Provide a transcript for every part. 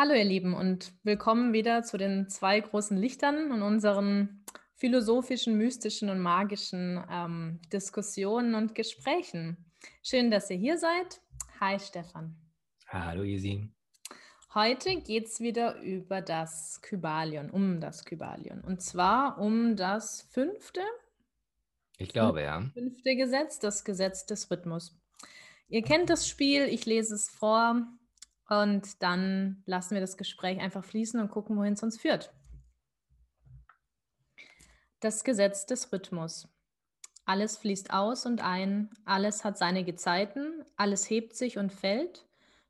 Hallo ihr Lieben und willkommen wieder zu den zwei großen Lichtern und unseren philosophischen, mystischen und magischen ähm, Diskussionen und Gesprächen. Schön, dass ihr hier seid. Hi Stefan. Hallo Isi. Heute geht es wieder über das Kybalion, um das Kybalion. Und zwar um das fünfte. Ich glaube, ja. Fünfte Gesetz, das Gesetz des Rhythmus. Ihr kennt das Spiel, ich lese es vor. Und dann lassen wir das Gespräch einfach fließen und gucken, wohin es uns führt. Das Gesetz des Rhythmus. Alles fließt aus und ein, alles hat seine Gezeiten, alles hebt sich und fällt.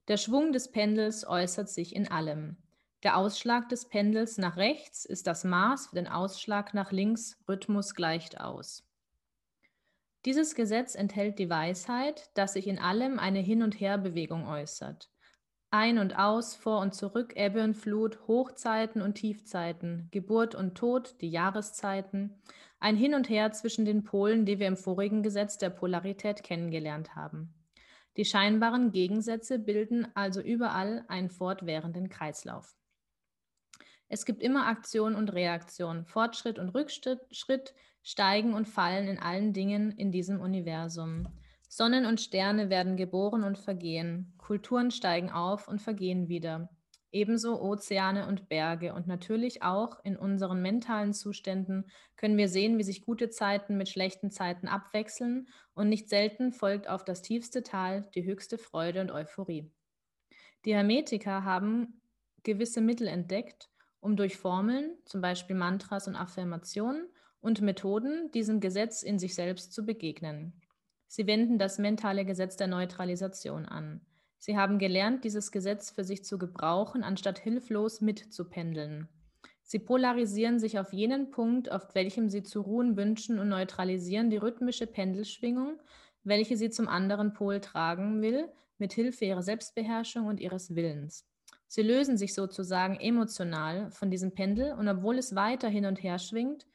Der Schwung des Pendels äußert sich in allem. Der Ausschlag des Pendels nach rechts ist das Maß für den Ausschlag nach links, Rhythmus gleicht aus. Dieses Gesetz enthält die Weisheit, dass sich in allem eine Hin- und Herbewegung äußert. Ein und aus, vor und zurück, Ebbe und Flut, Hochzeiten und Tiefzeiten, Geburt und Tod, die Jahreszeiten, ein Hin und Her zwischen den Polen, die wir im vorigen Gesetz der Polarität kennengelernt haben. Die scheinbaren Gegensätze bilden also überall einen fortwährenden Kreislauf. Es gibt immer Aktion und Reaktion, Fortschritt und Rückschritt, Steigen und Fallen in allen Dingen in diesem Universum. Sonnen und Sterne werden geboren und vergehen, Kulturen steigen auf und vergehen wieder, ebenso Ozeane und Berge und natürlich auch in unseren mentalen Zuständen können wir sehen, wie sich gute Zeiten mit schlechten Zeiten abwechseln und nicht selten folgt auf das tiefste Tal die höchste Freude und Euphorie. Die Hermetiker haben gewisse Mittel entdeckt, um durch Formeln, zum Beispiel Mantras und Affirmationen und Methoden diesem Gesetz in sich selbst zu begegnen. Sie wenden das mentale Gesetz der Neutralisation an. Sie haben gelernt, dieses Gesetz für sich zu gebrauchen, anstatt hilflos mitzupendeln. Sie polarisieren sich auf jenen Punkt, auf welchem sie zu ruhen wünschen und neutralisieren die rhythmische Pendelschwingung, welche sie zum anderen Pol tragen will, mit Hilfe ihrer Selbstbeherrschung und ihres Willens. Sie lösen sich sozusagen emotional von diesem Pendel und obwohl es weiter hin und her schwingt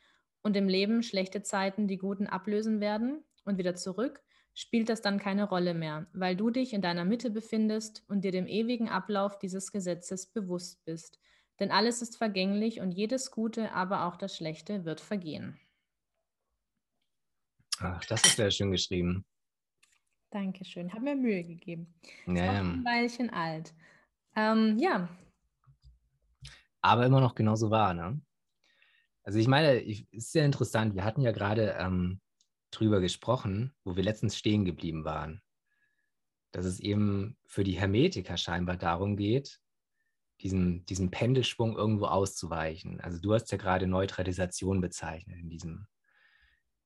und im Leben schlechte Zeiten die guten ablösen werden, und wieder zurück, spielt das dann keine Rolle mehr, weil du dich in deiner Mitte befindest und dir dem ewigen Ablauf dieses Gesetzes bewusst bist. Denn alles ist vergänglich und jedes Gute, aber auch das Schlechte wird vergehen. Ach, das ist sehr schön geschrieben. Dankeschön. Hat mir Mühe gegeben. Ja. ein Weilchen alt. Ähm, ja. Aber immer noch genauso wahr, ne? Also ich meine, es ist sehr interessant. Wir hatten ja gerade ähm, drüber gesprochen, wo wir letztens stehen geblieben waren. Dass es eben für die Hermetiker scheinbar darum geht, diesen, diesen Pendelschwung irgendwo auszuweichen. Also du hast ja gerade Neutralisation bezeichnet in diesem,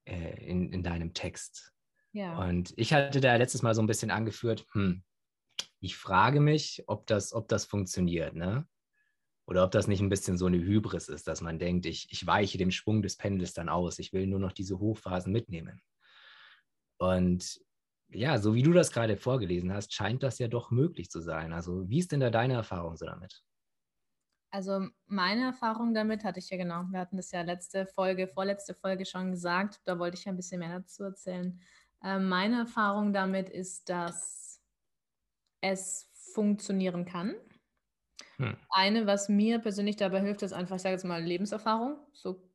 äh, in, in deinem Text. Ja. Und ich hatte da letztes Mal so ein bisschen angeführt, hm, ich frage mich, ob das, ob das funktioniert, ne? Oder ob das nicht ein bisschen so eine Hybris ist, dass man denkt, ich, ich weiche dem Schwung des Pendels dann aus. Ich will nur noch diese Hochphasen mitnehmen. Und ja, so wie du das gerade vorgelesen hast, scheint das ja doch möglich zu sein. Also wie ist denn da deine Erfahrung so damit? Also meine Erfahrung damit hatte ich ja genau, wir hatten das ja letzte Folge, vorletzte Folge schon gesagt, da wollte ich ein bisschen mehr dazu erzählen. Äh, meine Erfahrung damit ist, dass es funktionieren kann. Hm. Eine, was mir persönlich dabei hilft, ist einfach, ich sage jetzt mal, Lebenserfahrung. So,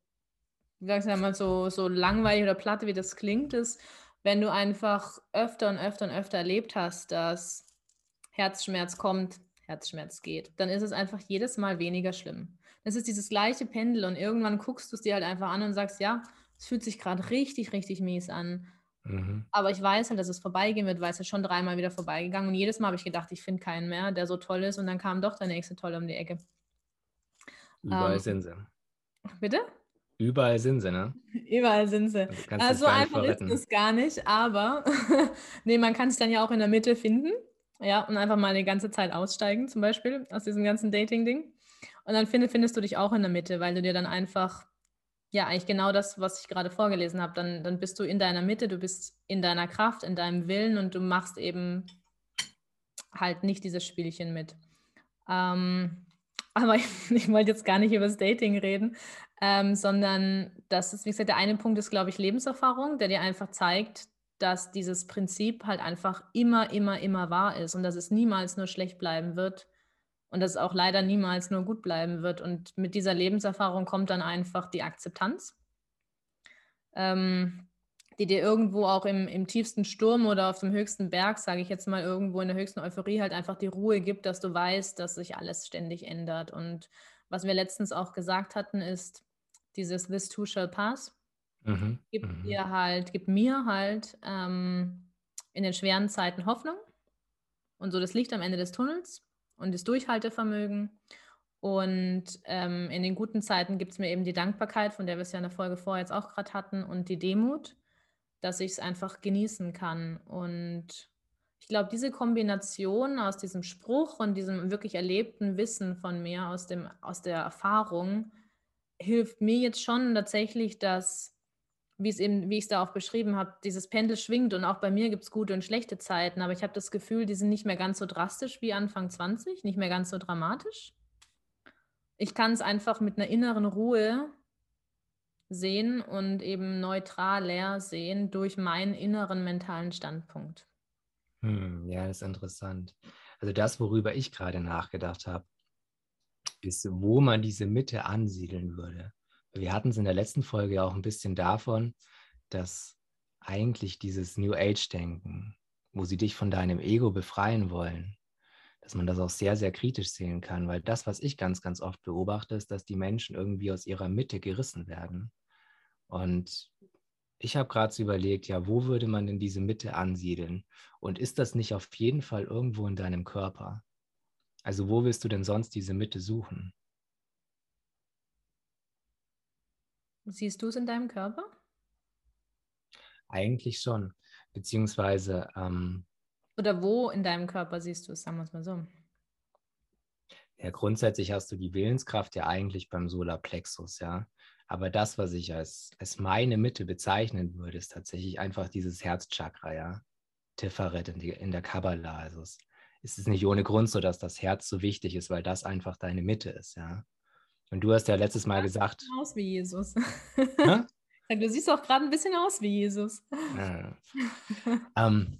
sage mal, so, so langweilig oder platte, wie das klingt, ist, wenn du einfach öfter und öfter und öfter erlebt hast, dass Herzschmerz kommt, Herzschmerz geht, dann ist es einfach jedes Mal weniger schlimm. Das ist dieses gleiche Pendel und irgendwann guckst du es dir halt einfach an und sagst, ja, es fühlt sich gerade richtig, richtig mies an. Mhm. Aber ich weiß halt, dass es vorbeigehen wird, weil es ist schon dreimal wieder vorbeigegangen. Und jedes Mal habe ich gedacht, ich finde keinen mehr, der so toll ist. Und dann kam doch der nächste tolle um die Ecke. Überall ähm, sind sie. Bitte? Überall sind sie, ne? Überall sind sie. Also, also einfach ist es gar nicht, aber nee, man kann sich dann ja auch in der Mitte finden. Ja, und einfach mal die ganze Zeit aussteigen, zum Beispiel, aus diesem ganzen Dating-Ding. Und dann find, findest du dich auch in der Mitte, weil du dir dann einfach ja, eigentlich genau das, was ich gerade vorgelesen habe. Dann, dann bist du in deiner Mitte, du bist in deiner Kraft, in deinem Willen und du machst eben halt nicht dieses Spielchen mit. Ähm, aber ich, ich, wollte jetzt gar nicht über das Dating reden, ähm, sondern das ist, wie gesagt, der eine Punkt ist, glaube ich, Lebenserfahrung, der dir einfach zeigt, dass dieses Prinzip halt einfach immer, immer, immer wahr ist und dass es niemals nur schlecht bleiben wird und dass es auch leider niemals nur gut bleiben wird. Und mit dieser Lebenserfahrung kommt dann einfach die Akzeptanz, ähm, die dir irgendwo auch im, im tiefsten Sturm oder auf dem höchsten Berg, sage ich jetzt mal, irgendwo in der höchsten Euphorie halt einfach die Ruhe gibt, dass du weißt, dass sich alles ständig ändert. Und was wir letztens auch gesagt hatten, ist dieses This too shall pass. Mhm. Gibt mhm. dir halt, gibt mir halt ähm, in den schweren Zeiten Hoffnung und so das Licht am Ende des Tunnels und das Durchhaltevermögen. Und ähm, in den guten Zeiten gibt es mir eben die Dankbarkeit, von der wir es ja in der Folge vorher jetzt auch gerade hatten, und die Demut, dass ich es einfach genießen kann. Und ich glaube, diese Kombination aus diesem Spruch und diesem wirklich erlebten Wissen von mir, aus, dem, aus der Erfahrung, hilft mir jetzt schon tatsächlich, dass wie es eben, wie ich es da auch beschrieben habe, dieses Pendel schwingt und auch bei mir gibt es gute und schlechte Zeiten, aber ich habe das Gefühl, die sind nicht mehr ganz so drastisch wie Anfang 20, nicht mehr ganz so dramatisch. Ich kann es einfach mit einer inneren Ruhe sehen und eben neutral leer sehen durch meinen inneren mentalen Standpunkt. Hm, ja, das ist interessant. Also das, worüber ich gerade nachgedacht habe, ist, wo man diese Mitte ansiedeln würde wir hatten es in der letzten Folge auch ein bisschen davon, dass eigentlich dieses New Age-Denken, wo sie dich von deinem Ego befreien wollen, dass man das auch sehr, sehr kritisch sehen kann, weil das, was ich ganz, ganz oft beobachte, ist, dass die Menschen irgendwie aus ihrer Mitte gerissen werden. Und ich habe gerade so überlegt, ja, wo würde man denn diese Mitte ansiedeln? Und ist das nicht auf jeden Fall irgendwo in deinem Körper? Also wo willst du denn sonst diese Mitte suchen? Siehst du es in deinem Körper? Eigentlich schon. Beziehungsweise. Ähm, Oder wo in deinem Körper siehst du es, sagen wir es mal so. Ja, grundsätzlich hast du die Willenskraft ja eigentlich beim Solarplexus, ja. Aber das, was ich als, als meine Mitte bezeichnen würde, ist tatsächlich einfach dieses Herzchakra, ja. Tiferet in, die, in der Kabbalah. Also es, es ist nicht ohne Grund so, dass das Herz so wichtig ist, weil das einfach deine Mitte ist, ja. Und du hast ja letztes Mal gesagt. Aus wie Jesus. du siehst auch gerade ein bisschen aus wie Jesus. Ja. ähm,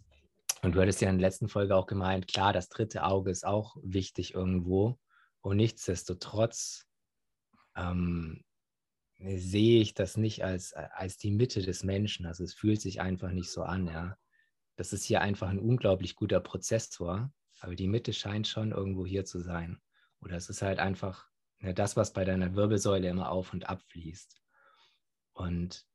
und du hattest ja in der letzten Folge auch gemeint, klar, das dritte Auge ist auch wichtig irgendwo. Und nichtsdestotrotz ähm, sehe ich das nicht als, als die Mitte des Menschen. Also es fühlt sich einfach nicht so an, ja. Das ist hier einfach ein unglaublich guter Prozessor, aber die Mitte scheint schon irgendwo hier zu sein. Oder es ist halt einfach ja, ne, das, was bei deiner Wirbelsäule immer auf und ab fließt. Und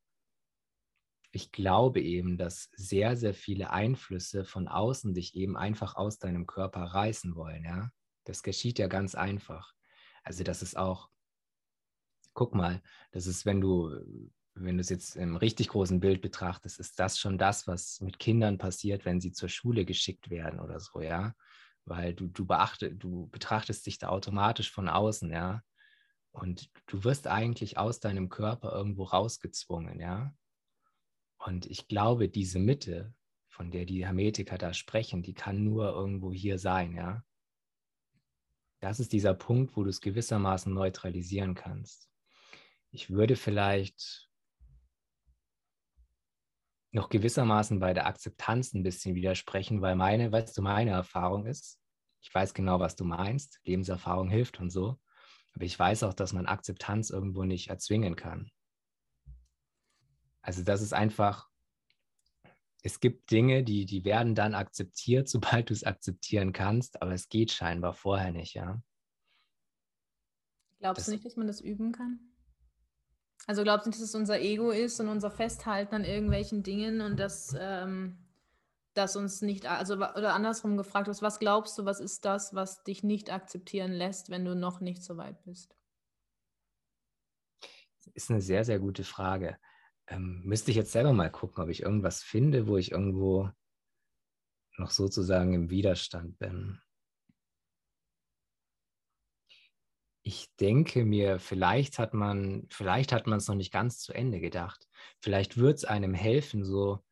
ich glaube eben, dass sehr, sehr viele Einflüsse von außen dich eben einfach aus deinem Körper reißen wollen. Ja? Das geschieht ja ganz einfach. Also das ist auch, guck mal, das ist, wenn du, wenn du es jetzt im richtig großen Bild betrachtest, ist das schon das, was mit Kindern passiert, wenn sie zur Schule geschickt werden oder so, ja weil du, du, beachte, du betrachtest dich da automatisch von außen, ja. Und du wirst eigentlich aus deinem Körper irgendwo rausgezwungen, ja. Und ich glaube, diese Mitte, von der die Hermetiker da sprechen, die kann nur irgendwo hier sein, ja. Das ist dieser Punkt, wo du es gewissermaßen neutralisieren kannst. Ich würde vielleicht noch gewissermaßen bei der Akzeptanz ein bisschen widersprechen, weil meine, weißt du, meine Erfahrung ist, ich weiß genau, was du meinst, Lebenserfahrung hilft und so, aber ich weiß auch, dass man Akzeptanz irgendwo nicht erzwingen kann. Also das ist einfach, es gibt Dinge, die, die werden dann akzeptiert, sobald du es akzeptieren kannst, aber es geht scheinbar vorher nicht, ja. Glaubst das, du nicht, dass man das üben kann? Also glaubst du dass es unser Ego ist und unser Festhalten an irgendwelchen Dingen und dass, ähm, dass uns nicht, also oder andersrum gefragt ist, was glaubst du, was ist das, was dich nicht akzeptieren lässt, wenn du noch nicht so weit bist? Das ist eine sehr, sehr gute Frage. Ähm, müsste ich jetzt selber mal gucken, ob ich irgendwas finde, wo ich irgendwo noch sozusagen im Widerstand bin. Ich denke mir, vielleicht hat man, vielleicht hat man es noch nicht ganz zu Ende gedacht. Vielleicht wird es einem helfen, so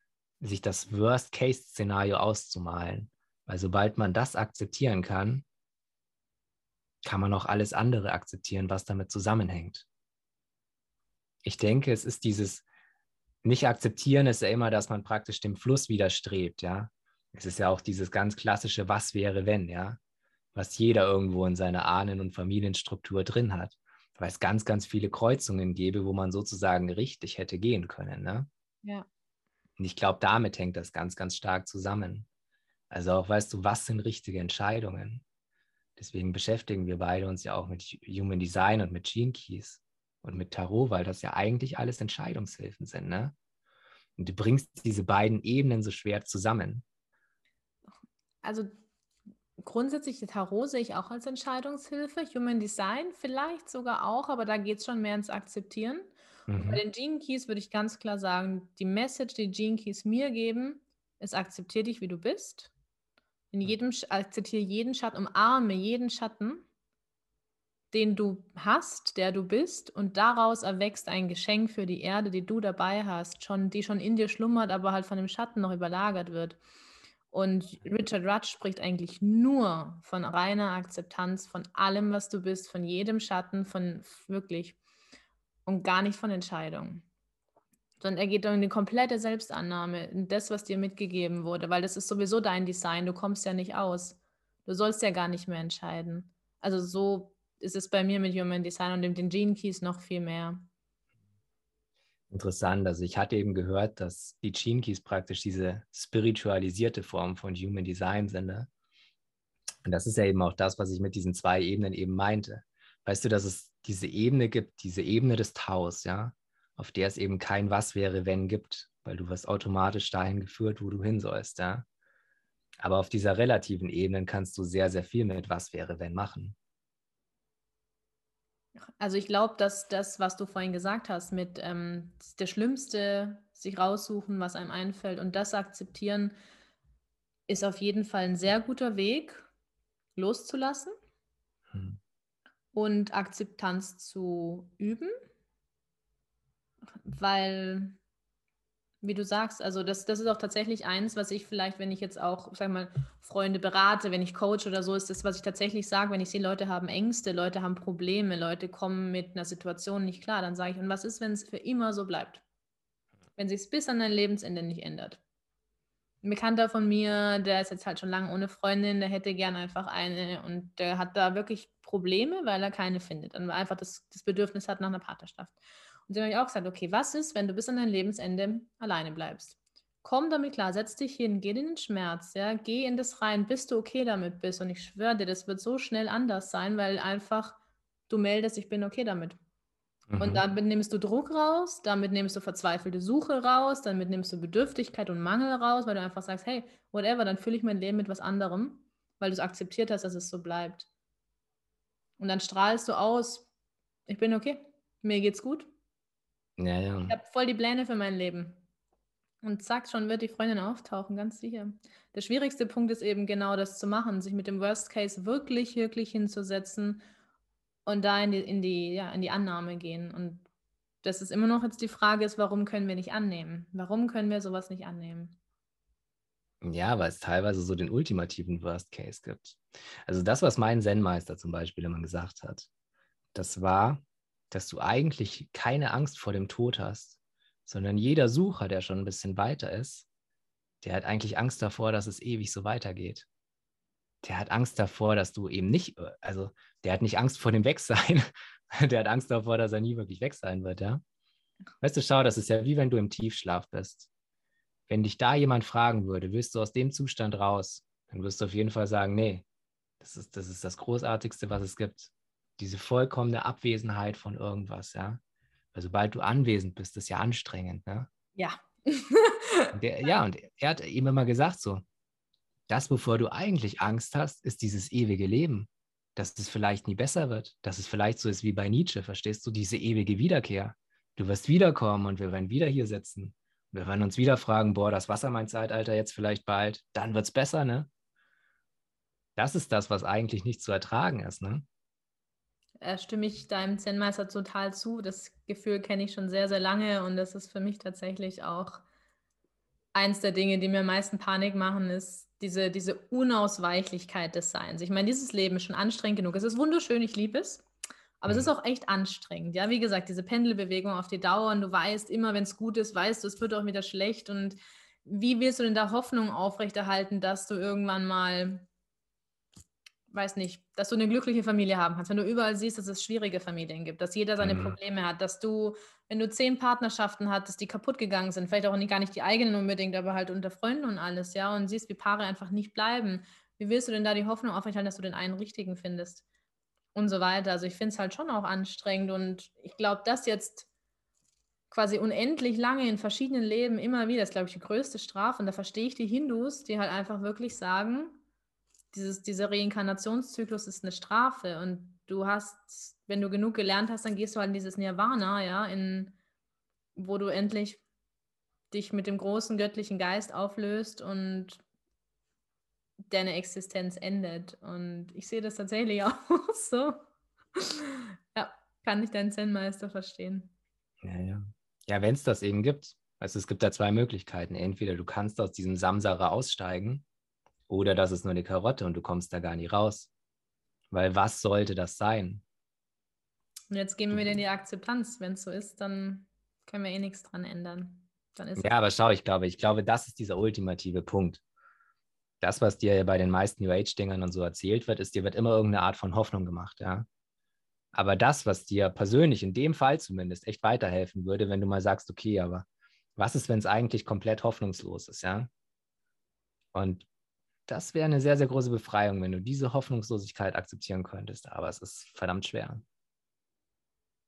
sich das Worst-Case-Szenario auszumalen. Weil sobald man das akzeptieren kann, kann man auch alles andere akzeptieren, was damit zusammenhängt. Ich denke, es ist dieses nicht akzeptieren ist ja immer, dass man praktisch dem Fluss widerstrebt, ja. Es ist ja auch dieses ganz klassische Was wäre wenn, ja was jeder irgendwo in seiner Ahnen- und Familienstruktur drin hat. Weil es ganz, ganz viele Kreuzungen gäbe, wo man sozusagen richtig hätte gehen können. Ne? Ja. Und ich glaube, damit hängt das ganz, ganz stark zusammen. Also auch, weißt du, was sind richtige Entscheidungen? Deswegen beschäftigen wir beide uns ja auch mit Human Design und mit Gene Keys und mit Tarot, weil das ja eigentlich alles Entscheidungshilfen sind, ne? Und du bringst diese beiden Ebenen so schwer zusammen. Also grundsätzlich Tarot sehe ich auch als Entscheidungshilfe. Human Design vielleicht sogar auch, aber da geht es schon mehr ins Akzeptieren. Mhm. bei den Gene Keys würde ich ganz klar sagen, die Message, die Gene Keys mir geben, ist akzeptiere dich, wie du bist. In jedem, akzeptiere jeden Schatten, umarme jeden Schatten, den du hast, der du bist, und daraus erwächst ein Geschenk für die Erde, die du dabei hast, schon, die schon in dir schlummert, aber halt von dem Schatten noch überlagert wird. Und Richard Rutsch spricht eigentlich nur von reiner Akzeptanz von allem, was du bist, von jedem Schatten, von wirklich und gar nicht von Entscheidungen. Sondern er geht um die komplette Selbstannahme, das, was dir mitgegeben wurde, weil das ist sowieso dein Design, du kommst ja nicht aus. Du sollst ja gar nicht mehr entscheiden. Also so ist es bei mir mit Human Design und den Gene Keys noch viel mehr. Interessant. Also ich hatte eben gehört, dass die Keys praktisch diese spiritualisierte Form von Human Design sind. Ne? Und das ist ja eben auch das, was ich mit diesen zwei Ebenen eben meinte. Weißt du, dass es diese Ebene gibt, diese Ebene des Taus, ja, auf der es eben kein Was wäre, wenn gibt, weil du wirst automatisch dahin geführt, wo du hin sollst, ja. Aber auf dieser relativen Ebene kannst du sehr, sehr viel mit Was wäre, wenn machen. Also ich glaube, dass das, was du vorhin gesagt hast, mit ähm, der Schlimmste, sich raussuchen, was einem einfällt und das akzeptieren, ist auf jeden Fall ein sehr guter Weg, loszulassen hm. und Akzeptanz zu üben, weil wie du sagst, also das, das ist auch tatsächlich eins, was ich vielleicht, wenn ich jetzt auch, sag mal, Freunde berate, wenn ich coach oder so, ist das, was ich tatsächlich sage, wenn ich sehe, Leute haben Ängste, Leute haben Probleme, Leute kommen mit einer Situation nicht klar, dann sage ich, und was ist, wenn es für immer so bleibt? Wenn sich es bis an dein Lebensende nicht ändert. Ein Bekannter von mir, der ist jetzt halt schon lange ohne Freundin, der hätte gern einfach eine und der hat da wirklich Probleme, weil er keine findet und einfach das, das Bedürfnis hat nach einer Partnerschaft. Und dann habe ich auch gesagt, okay, was ist, wenn du bis an dein Lebensende alleine bleibst? Komm damit klar, setz dich hin, geh in den Schmerz, ja, geh in das rein, bis du okay damit bist. Und ich schwöre dir, das wird so schnell anders sein, weil einfach du meldest, ich bin okay damit. Mhm. Und damit nimmst du Druck raus, damit nimmst du verzweifelte Suche raus, damit nimmst du Bedürftigkeit und Mangel raus, weil du einfach sagst, hey, whatever, dann fülle ich mein Leben mit was anderem, weil du es akzeptiert hast, dass es so bleibt. Und dann strahlst du aus, ich bin okay, mir geht's gut, ja, ja. Ich habe voll die Pläne für mein Leben. Und zack, schon wird die Freundin auftauchen, ganz sicher. Der schwierigste Punkt ist eben genau das zu machen, sich mit dem Worst Case wirklich, wirklich hinzusetzen und da in die, in die, ja, in die Annahme gehen. Und das ist immer noch jetzt die Frage ist, warum können wir nicht annehmen? Warum können wir sowas nicht annehmen? Ja, weil es teilweise so den ultimativen Worst Case gibt. Also das, was mein Zen-Meister zum Beispiel immer gesagt hat, das war, dass du eigentlich keine Angst vor dem Tod hast, sondern jeder Sucher, der schon ein bisschen weiter ist, der hat eigentlich Angst davor, dass es ewig so weitergeht. Der hat Angst davor, dass du eben nicht, also der hat nicht Angst vor dem Wegsein, der hat Angst davor, dass er nie wirklich weg sein wird, ja. Weißt du, schau, das ist ja wie wenn du im Tiefschlaf bist. Wenn dich da jemand fragen würde, willst du aus dem Zustand raus, dann wirst du auf jeden Fall sagen, nee, das ist das, ist das Großartigste, was es gibt diese vollkommene Abwesenheit von irgendwas, ja. Weil sobald du anwesend bist, ist ja anstrengend, ne? Ja. und der, ja, und er hat ihm immer gesagt so, das, wovor du eigentlich Angst hast, ist dieses ewige Leben. Dass es vielleicht nie besser wird. Dass es vielleicht so ist wie bei Nietzsche, verstehst du? Diese ewige Wiederkehr. Du wirst wiederkommen und wir werden wieder hier sitzen. Wir werden uns wieder fragen, boah, das Wasser mein Zeitalter jetzt vielleicht bald, dann wird es besser, ne? Das ist das, was eigentlich nicht zu ertragen ist, ne? Äh, stimme ich deinem Zen-Meister total zu. Das Gefühl kenne ich schon sehr, sehr lange und das ist für mich tatsächlich auch eins der Dinge, die mir am meisten Panik machen, ist diese, diese Unausweichlichkeit des Seins. Ich meine, dieses Leben ist schon anstrengend genug. Es ist wunderschön, ich liebe es. Aber mhm. es ist auch echt anstrengend. Ja, wie gesagt, diese Pendelbewegung auf die Dauer und du weißt immer, wenn es gut ist, weißt du, es wird auch wieder schlecht. Und wie willst du denn da Hoffnung aufrechterhalten, dass du irgendwann mal weiß nicht, dass du eine glückliche Familie haben kannst, wenn du überall siehst, dass es schwierige Familien gibt, dass jeder seine Mhm. Probleme hat, dass du, wenn du zehn Partnerschaften hattest, die kaputt gegangen sind, vielleicht auch nicht, gar nicht die eigenen unbedingt, aber halt unter Freunden und alles, ja, und siehst, wie Paare einfach nicht bleiben. Wie willst du denn da die Hoffnung aufrechterhalten, dass du den einen richtigen findest? Und so weiter. Also ich finde es halt schon auch anstrengend und ich glaube, das jetzt quasi unendlich lange in verschiedenen Leben immer wieder, ist, glaube ich, die größte Strafe. Und da verstehe ich die Hindus, die halt einfach wirklich sagen, dieses, dieser Reinkarnationszyklus ist eine Strafe und du hast, wenn du genug gelernt hast, dann gehst du halt in dieses Nirvana, ja, in, wo du endlich dich mit dem großen göttlichen Geist auflöst und deine Existenz endet. Und ich sehe das tatsächlich auch so. Ja, kann ich deinen Zen-Meister verstehen. Ja, ja. Ja, wenn es das eben gibt. Also es gibt da zwei Möglichkeiten. Entweder du kannst aus diesem Samsara aussteigen oder das ist nur eine Karotte und du kommst da gar nicht raus. Weil was sollte das sein? Und jetzt gehen wir wieder in die Akzeptanz. Wenn es so ist, dann können wir eh nichts dran ändern. Dann ist Ja, aber schau, ich glaube, ich glaube, das ist dieser ultimative Punkt. Das, was dir bei den meisten New Age-Dingern und so erzählt wird, ist, dir wird immer irgendeine Art von Hoffnung gemacht, ja. Aber das, was dir persönlich in dem Fall zumindest echt weiterhelfen würde, wenn du mal sagst, okay, aber was ist, wenn es eigentlich komplett hoffnungslos ist, ja? Und das wäre eine sehr, sehr große Befreiung, wenn du diese Hoffnungslosigkeit akzeptieren könntest. Aber es ist verdammt schwer.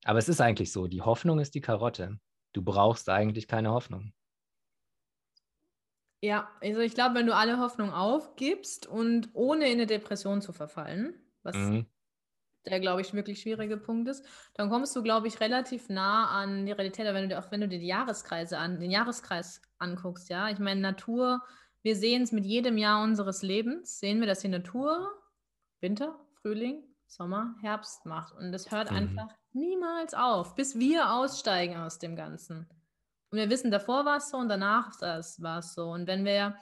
Aber es ist eigentlich so, die Hoffnung ist die Karotte. Du brauchst eigentlich keine Hoffnung. Ja, also ich glaube, wenn du alle Hoffnung aufgibst und ohne in eine Depression zu verfallen, was Mhm. der, glaube ich, wirklich schwierige Punkt ist, dann kommst du, glaube ich, relativ nah an die Realität, aber wenn du dir, auch wenn du dir die Jahreskreise an, den Jahreskreis anguckst, ja, ich meine, Natur, wir sehen es mit jedem Jahr unseres Lebens, sehen wir, dass die Natur Winter, Frühling, Sommer, Herbst macht. Und das hört Mhm. einfach niemals auf, bis wir aussteigen aus dem Ganzen. Und wir wissen, davor war es so und danach war es so. Und wenn wir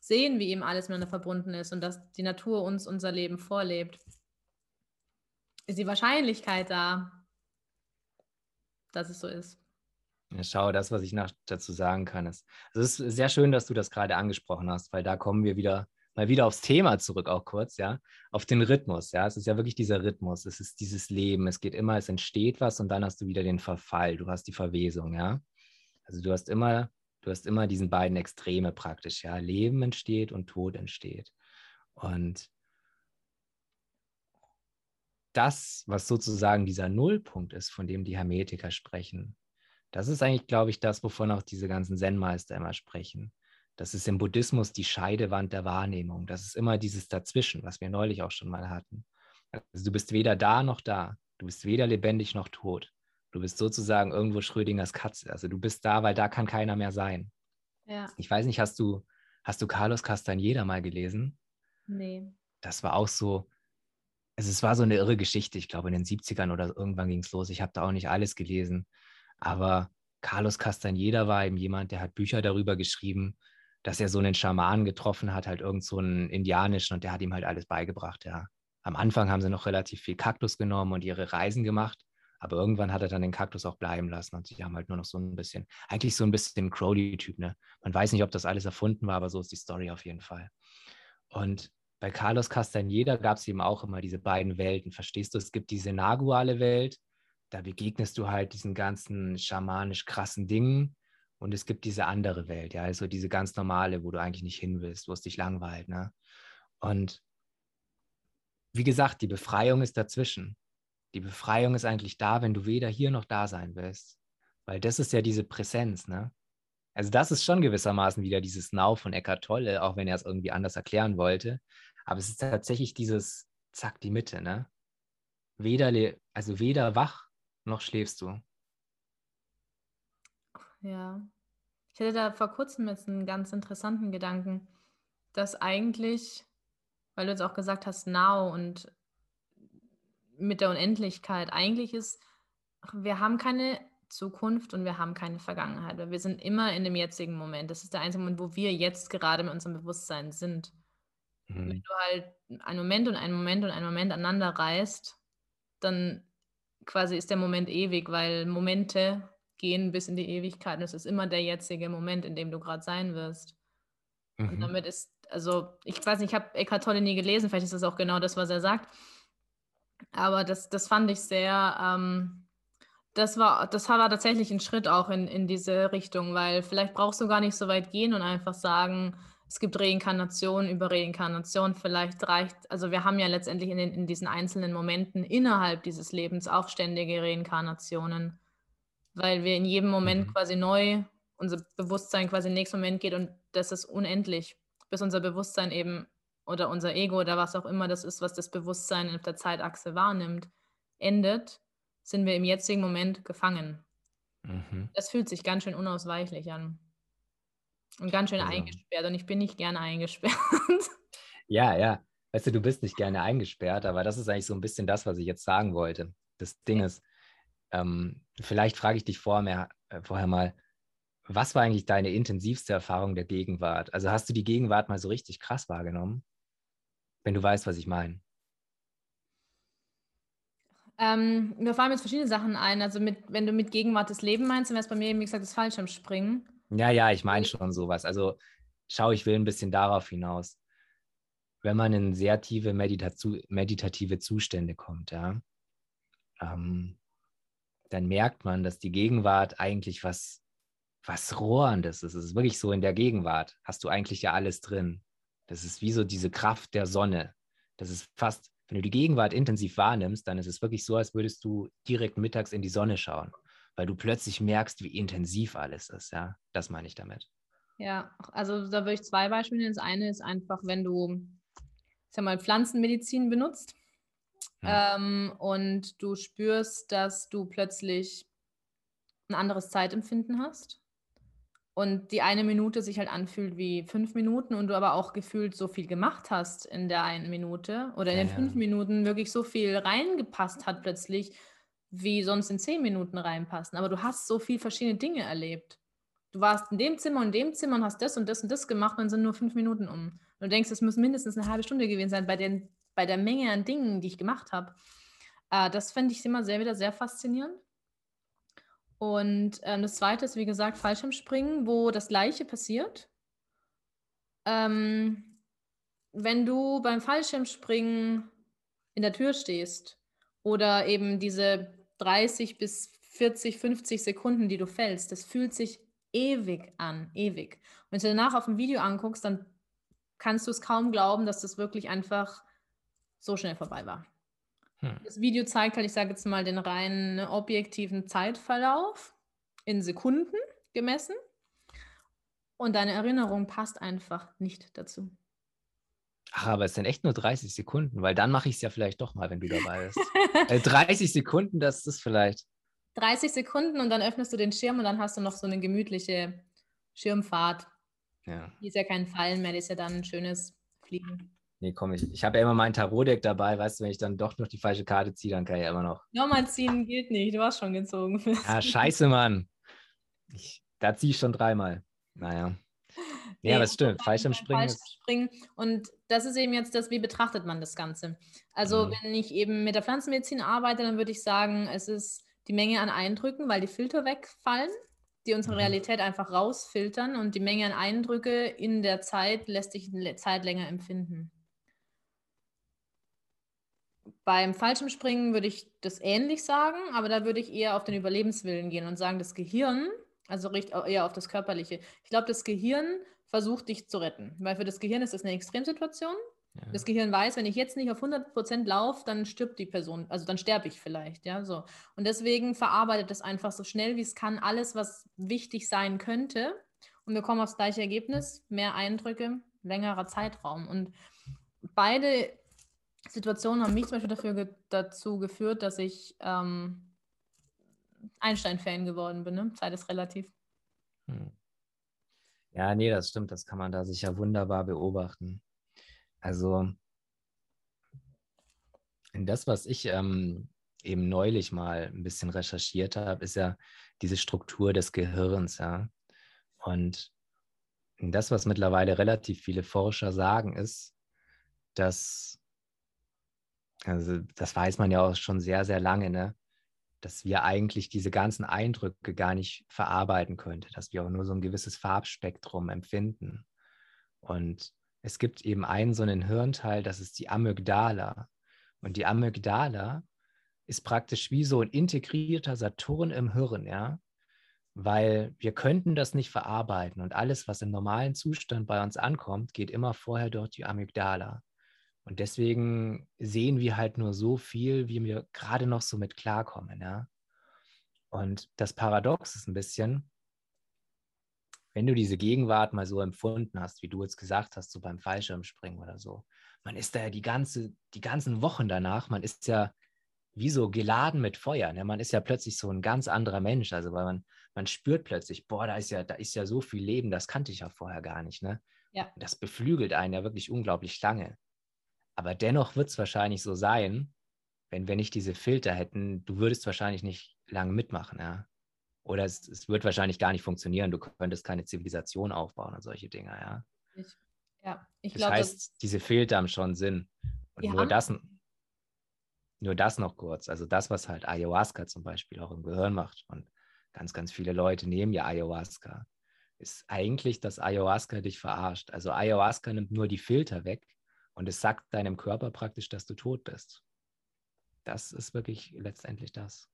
sehen, wie eben alles miteinander verbunden ist und dass die Natur uns unser Leben vorlebt, ist die Wahrscheinlichkeit da, dass es so ist. Schau, das, was ich noch dazu sagen kann, ist, es ist sehr schön, dass du das gerade angesprochen hast, weil da kommen wir wieder mal wieder aufs Thema zurück, auch kurz, ja, auf den Rhythmus, ja. Es ist ja wirklich dieser Rhythmus, es ist dieses Leben, es geht immer, es entsteht was und dann hast du wieder den Verfall, du hast die Verwesung, ja. Also du hast immer, du hast immer diesen beiden Extreme praktisch, ja. Leben entsteht und Tod entsteht. Und das, was sozusagen dieser Nullpunkt ist, von dem die Hermetiker sprechen, das ist eigentlich, glaube ich, das, wovon auch diese ganzen Zen-Meister immer sprechen. Das ist im Buddhismus die Scheidewand der Wahrnehmung. Das ist immer dieses Dazwischen, was wir neulich auch schon mal hatten. Also du bist weder da noch da. Du bist weder lebendig noch tot. Du bist sozusagen irgendwo Schrödingers Katze. Also du bist da, weil da kann keiner mehr sein. Ja. Ich weiß nicht, hast du, hast du Carlos Castaneda mal gelesen? Nee. Das war auch so, also es war so eine irre Geschichte. Ich glaube, in den 70ern oder irgendwann ging es los. Ich habe da auch nicht alles gelesen. Aber Carlos Castaneda war eben jemand, der hat Bücher darüber geschrieben, dass er so einen Schamanen getroffen hat, halt irgend so einen indianischen, und der hat ihm halt alles beigebracht, ja. Am Anfang haben sie noch relativ viel Kaktus genommen und ihre Reisen gemacht, aber irgendwann hat er dann den Kaktus auch bleiben lassen und sie haben halt nur noch so ein bisschen, eigentlich so ein bisschen Crowley-Typ, ne? Man weiß nicht, ob das alles erfunden war, aber so ist die Story auf jeden Fall. Und bei Carlos Castaneda gab es eben auch immer diese beiden Welten, verstehst du? Es gibt diese naguale Welt, da begegnest du halt diesen ganzen schamanisch krassen Dingen und es gibt diese andere Welt, ja, also diese ganz normale, wo du eigentlich nicht hin willst, wo es dich langweilt, ne? Und wie gesagt, die Befreiung ist dazwischen. Die Befreiung ist eigentlich da, wenn du weder hier noch da sein willst. Weil das ist ja diese Präsenz, ne? Also das ist schon gewissermaßen wieder dieses Now von Eckart Tolle, auch wenn er es irgendwie anders erklären wollte. Aber es ist tatsächlich dieses Zack, die Mitte, ne? Weder, also weder wach noch schläfst du. Ja. Ich hatte da vor kurzem jetzt einen ganz interessanten Gedanken, dass eigentlich, weil du jetzt auch gesagt hast, now und mit der Unendlichkeit, eigentlich ist, wir haben keine Zukunft und wir haben keine Vergangenheit, weil wir sind immer in dem jetzigen Moment. Das ist der einzige Moment, wo wir jetzt gerade mit unserem Bewusstsein sind. Mhm. Wenn du halt einen Moment und einen Moment und einen Moment aneinander reißt, dann quasi ist der Moment ewig, weil Momente gehen bis in die Ewigkeit. Und es ist immer der jetzige Moment, in dem du gerade sein wirst. Mhm. Und damit ist also ich weiß nicht, ich habe Eckhart Tolle nie gelesen, vielleicht ist das auch genau das, was er sagt. Aber das, das fand ich sehr, ähm, das war, das war tatsächlich ein Schritt auch in, in diese Richtung, weil vielleicht brauchst du gar nicht so weit gehen und einfach sagen, es gibt Reinkarnation über Reinkarnation. Vielleicht reicht, also wir haben ja letztendlich in, den, in diesen einzelnen Momenten innerhalb dieses Lebens auch ständige Reinkarnationen, weil wir in jedem Moment mhm. quasi neu, unser Bewusstsein quasi im nächsten Moment geht und das ist unendlich, bis unser Bewusstsein eben oder unser Ego oder was auch immer das ist, was das Bewusstsein auf der Zeitachse wahrnimmt, endet, sind wir im jetzigen Moment gefangen. Mhm. Das fühlt sich ganz schön unausweichlich an. Und ganz schön also. eingesperrt. Und ich bin nicht gerne eingesperrt. Ja, ja. Weißt du, du bist nicht gerne eingesperrt, aber das ist eigentlich so ein bisschen das, was ich jetzt sagen wollte. Das Ding ist, ähm, vielleicht frage ich dich vorher, äh, vorher mal, was war eigentlich deine intensivste Erfahrung der Gegenwart? Also hast du die Gegenwart mal so richtig krass wahrgenommen? Wenn du weißt, was ich meine. Ähm, mir fallen jetzt verschiedene Sachen ein. Also mit, wenn du mit Gegenwart das Leben meinst, dann wäre es bei mir eben, wie gesagt, das Fallschirmspringen. Ja, ja, ich meine schon sowas. Also schau, ich will ein bisschen darauf hinaus. Wenn man in sehr tiefe Meditatu meditative Zustände kommt, ja, ähm, dann merkt man, dass die Gegenwart eigentlich was, was Rohrendes ist. Es ist wirklich so, in der Gegenwart hast du eigentlich ja alles drin. Das ist wie so diese Kraft der Sonne. Das ist fast, wenn du die Gegenwart intensiv wahrnimmst, dann ist es wirklich so, als würdest du direkt mittags in die Sonne schauen weil du plötzlich merkst, wie intensiv alles ist. Ja, das meine ich damit. Ja, also da würde ich zwei Beispiele nennen. Das eine ist einfach, wenn du, sag mal, Pflanzenmedizin benutzt ja. ähm, und du spürst, dass du plötzlich ein anderes Zeitempfinden hast und die eine Minute sich halt anfühlt wie fünf Minuten und du aber auch gefühlt so viel gemacht hast in der einen Minute oder in ja, den fünf ja. Minuten wirklich so viel reingepasst hat plötzlich, wie sonst in zehn Minuten reinpassen. Aber du hast so viel verschiedene Dinge erlebt. Du warst in dem Zimmer und dem Zimmer und hast das und das und das gemacht und sind nur fünf Minuten um. Und du denkst, es muss mindestens eine halbe Stunde gewesen sein bei, den, bei der Menge an Dingen, die ich gemacht habe. Äh, das fände ich immer sehr wieder sehr faszinierend. Und äh, das zweite ist, wie gesagt, Fallschirmspringen, wo das Gleiche passiert. Ähm, wenn du beim Fallschirmspringen in der Tür stehst oder eben diese 30 bis 40, 50 Sekunden, die du fällst, das fühlt sich ewig an, ewig. Und wenn du danach auf ein Video anguckst, dann kannst du es kaum glauben, dass das wirklich einfach so schnell vorbei war. Hm. Das Video zeigt halt, ich sage jetzt mal, den reinen ne, objektiven Zeitverlauf in Sekunden gemessen. Und deine Erinnerung passt einfach nicht dazu. Ach, aber es sind echt nur 30 Sekunden, weil dann mache ich es ja vielleicht doch mal, wenn du dabei bist. äh, 30 Sekunden, das ist vielleicht. 30 Sekunden und dann öffnest du den Schirm und dann hast du noch so eine gemütliche Schirmfahrt. Ja. Die ist ja kein Fallen mehr, die ist ja dann ein schönes Fliegen. Nee, komm, ich, ich habe ja immer mein Tarotdeck dabei, weißt du, wenn ich dann doch noch die falsche Karte ziehe, dann kann ich ja immer noch. Nochmal ziehen gilt nicht, du hast schon gezogen. Ja, scheiße, Mann. Ich, da ziehe ich schon dreimal. Naja. Ja, das stimmt. Fallschirmspringen. Fallschirmspringen. Und das ist eben jetzt das, wie betrachtet man das Ganze. Also, mhm. wenn ich eben mit der Pflanzenmedizin arbeite, dann würde ich sagen, es ist die Menge an Eindrücken, weil die Filter wegfallen, die unsere mhm. Realität einfach rausfiltern und die Menge an Eindrücke in der Zeit lässt sich Zeit länger empfinden. Beim Fallschirmspringen würde ich das ähnlich sagen, aber da würde ich eher auf den Überlebenswillen gehen und sagen, das Gehirn, also eher auf das Körperliche. Ich glaube, das Gehirn versucht, dich zu retten. Weil für das Gehirn ist das eine Extremsituation. Ja. Das Gehirn weiß, wenn ich jetzt nicht auf 100% laufe, dann stirbt die Person, also dann sterbe ich vielleicht, ja, so. Und deswegen verarbeitet es einfach so schnell, wie es kann, alles, was wichtig sein könnte. Und wir kommen aufs gleiche Ergebnis, mehr Eindrücke, längerer Zeitraum. Und beide Situationen haben mich zum Beispiel dafür ge dazu geführt, dass ich ähm, Einstein-Fan geworden bin. Ne? Zeit ist relativ. Hm. Ja, nee, das stimmt. Das kann man da sicher wunderbar beobachten. Also, das, was ich ähm, eben neulich mal ein bisschen recherchiert habe, ist ja diese Struktur des Gehirns, ja. Und das, was mittlerweile relativ viele Forscher sagen, ist, dass, also das weiß man ja auch schon sehr, sehr lange, ne? Dass wir eigentlich diese ganzen Eindrücke gar nicht verarbeiten könnten, dass wir auch nur so ein gewisses Farbspektrum empfinden. Und es gibt eben einen so einen Hirnteil, das ist die Amygdala. Und die Amygdala ist praktisch wie so ein integrierter Saturn im Hirn, ja weil wir könnten das nicht verarbeiten und alles, was im normalen Zustand bei uns ankommt, geht immer vorher durch die Amygdala. Und deswegen sehen wir halt nur so viel, wie wir gerade noch so mit klarkommen. Ja? Und das Paradox ist ein bisschen, wenn du diese Gegenwart mal so empfunden hast, wie du jetzt gesagt hast, so beim Fallschirmspringen oder so, man ist da ja die, ganze, die ganzen Wochen danach, man ist ja wie so geladen mit Feuer. Ne? Man ist ja plötzlich so ein ganz anderer Mensch. Also weil man, man spürt plötzlich, boah, da ist ja, da ist ja so viel Leben, das kannte ich ja vorher gar nicht. Ne? Ja. Das beflügelt einen ja wirklich unglaublich lange. Aber dennoch wird es wahrscheinlich so sein, wenn wir nicht diese Filter hätten, du würdest wahrscheinlich nicht lange mitmachen, ja. Oder es, es wird wahrscheinlich gar nicht funktionieren. Du könntest keine Zivilisation aufbauen und solche Dinge, ja. Ich, ja, ich das heißt, diese Filter haben schon Sinn. Und Wir nur das, nur das noch kurz. Also das, was halt Ayahuasca zum Beispiel auch im Gehirn macht. Und ganz, ganz viele Leute nehmen ja Ayahuasca. Ist eigentlich, dass Ayahuasca dich verarscht. Also Ayahuasca nimmt nur die Filter weg und es sagt deinem Körper praktisch, dass du tot bist. Das ist wirklich letztendlich das.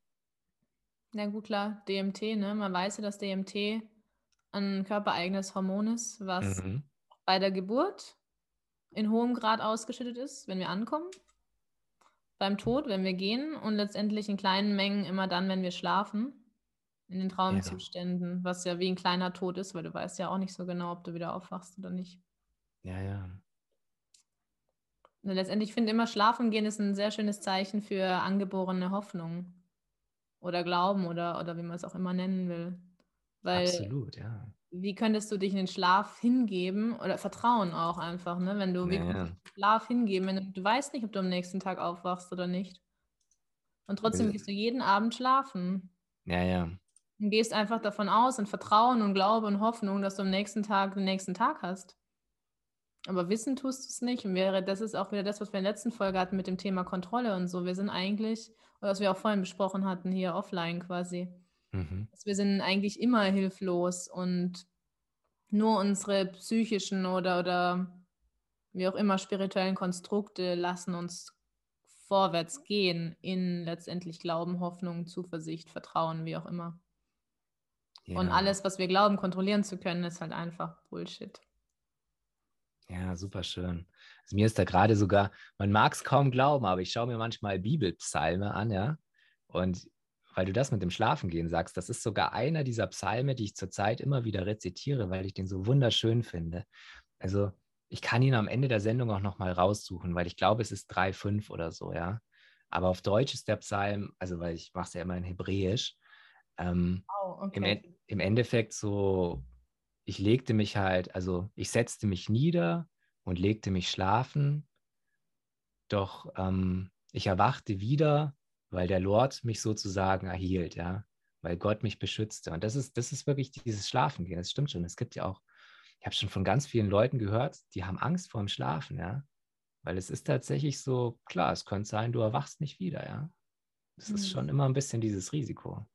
Na gut, klar, DMT, ne? Man weiß ja, dass DMT ein körpereigenes Hormon ist, was Mhm. bei der Geburt in hohem Grad ausgeschüttet ist, wenn wir ankommen, beim Tod, wenn wir gehen und letztendlich in kleinen Mengen immer dann, wenn wir schlafen, in den Traumzuständen, was ja wie ein kleiner Tod ist, weil du weißt ja auch nicht so genau, ob du wieder aufwachst oder nicht. Ja, ja. Letztendlich finde ich immer, schlafen gehen ist ein sehr schönes Zeichen für angeborene Hoffnung oder Glauben oder, oder wie man es auch immer nennen will. Weil Absolut, ja. wie könntest du dich in den Schlaf hingeben oder Vertrauen auch einfach, ne? Wenn du in den Schlaf hingeben, wenn du, du weißt nicht, ob du am nächsten Tag aufwachst oder nicht. Und trotzdem Will- gehst du jeden Abend schlafen Ja, ja. und gehst einfach davon aus und Vertrauen und Glaube und Hoffnung, dass du am nächsten Tag den nächsten Tag hast. Aber wissen tust du es nicht. Und wäre, das ist auch wieder das, was wir in der letzten Folge hatten mit dem Thema Kontrolle und so. Wir sind eigentlich, oder was wir auch vorhin besprochen hatten, hier offline quasi, Mhm. dass wir sind eigentlich immer hilflos und nur unsere psychischen oder, oder wie auch immer spirituellen Konstrukte lassen uns vorwärts gehen in letztendlich Glauben, Hoffnung, Zuversicht, Vertrauen, wie auch immer. Und Ja. alles, was wir glauben, kontrollieren zu können, ist halt einfach Bullshit. Ja, super schön. Also mir ist da gerade sogar, man mag es kaum glauben, aber ich schaue mir manchmal Bibelpsalme an, ja. Und weil du das mit dem Schlafengehen sagst, das ist sogar einer dieser Psalme, die ich zurzeit immer wieder rezitiere, weil ich den so wunderschön finde. Also ich kann ihn am Ende der Sendung auch nochmal raussuchen, weil ich glaube, es ist 3,5 oder so, ja. Aber auf Deutsch ist der Psalm, also weil ich mache es ja immer in Hebräisch, ähm, Oh, im, En- im Endeffekt so, ich legte mich halt, also ich setzte mich nieder und legte mich schlafen, doch ähm, ich erwachte wieder, weil der Lord mich sozusagen erhielt, ja, weil Gott mich beschützte. Und das ist, das ist wirklich dieses Schlafengehen, das stimmt schon. Es gibt ja auch, ich habe schon von ganz vielen Leuten gehört, die haben Angst vor dem Schlafen, ja, weil es ist tatsächlich so, klar, es könnte sein, du erwachst nicht wieder, ja. Das ist Mhm. schon immer ein bisschen dieses Risiko.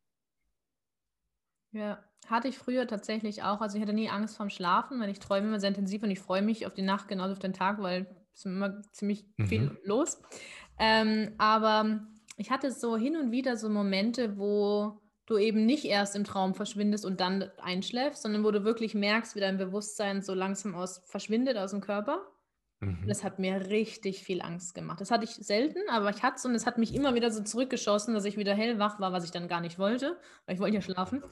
Ja, hatte ich früher tatsächlich auch. Also ich hatte nie Angst vorm Schlafen, weil ich träume immer sehr intensiv und ich freue mich auf die Nacht genauso auf den Tag, weil es ist immer ziemlich viel Mhm. los. Ähm, aber ich hatte so hin und wieder so Momente, wo du eben nicht erst im Traum verschwindest und dann einschläfst, sondern wo du wirklich merkst, wie dein Bewusstsein so langsam aus verschwindet aus dem Körper. Mhm. Das hat mir richtig viel Angst gemacht. Das hatte ich selten, aber ich hatte es und es hat mich immer wieder so zurückgeschossen, dass ich wieder hellwach war, was ich dann gar nicht wollte, weil ich wollte ja schlafen.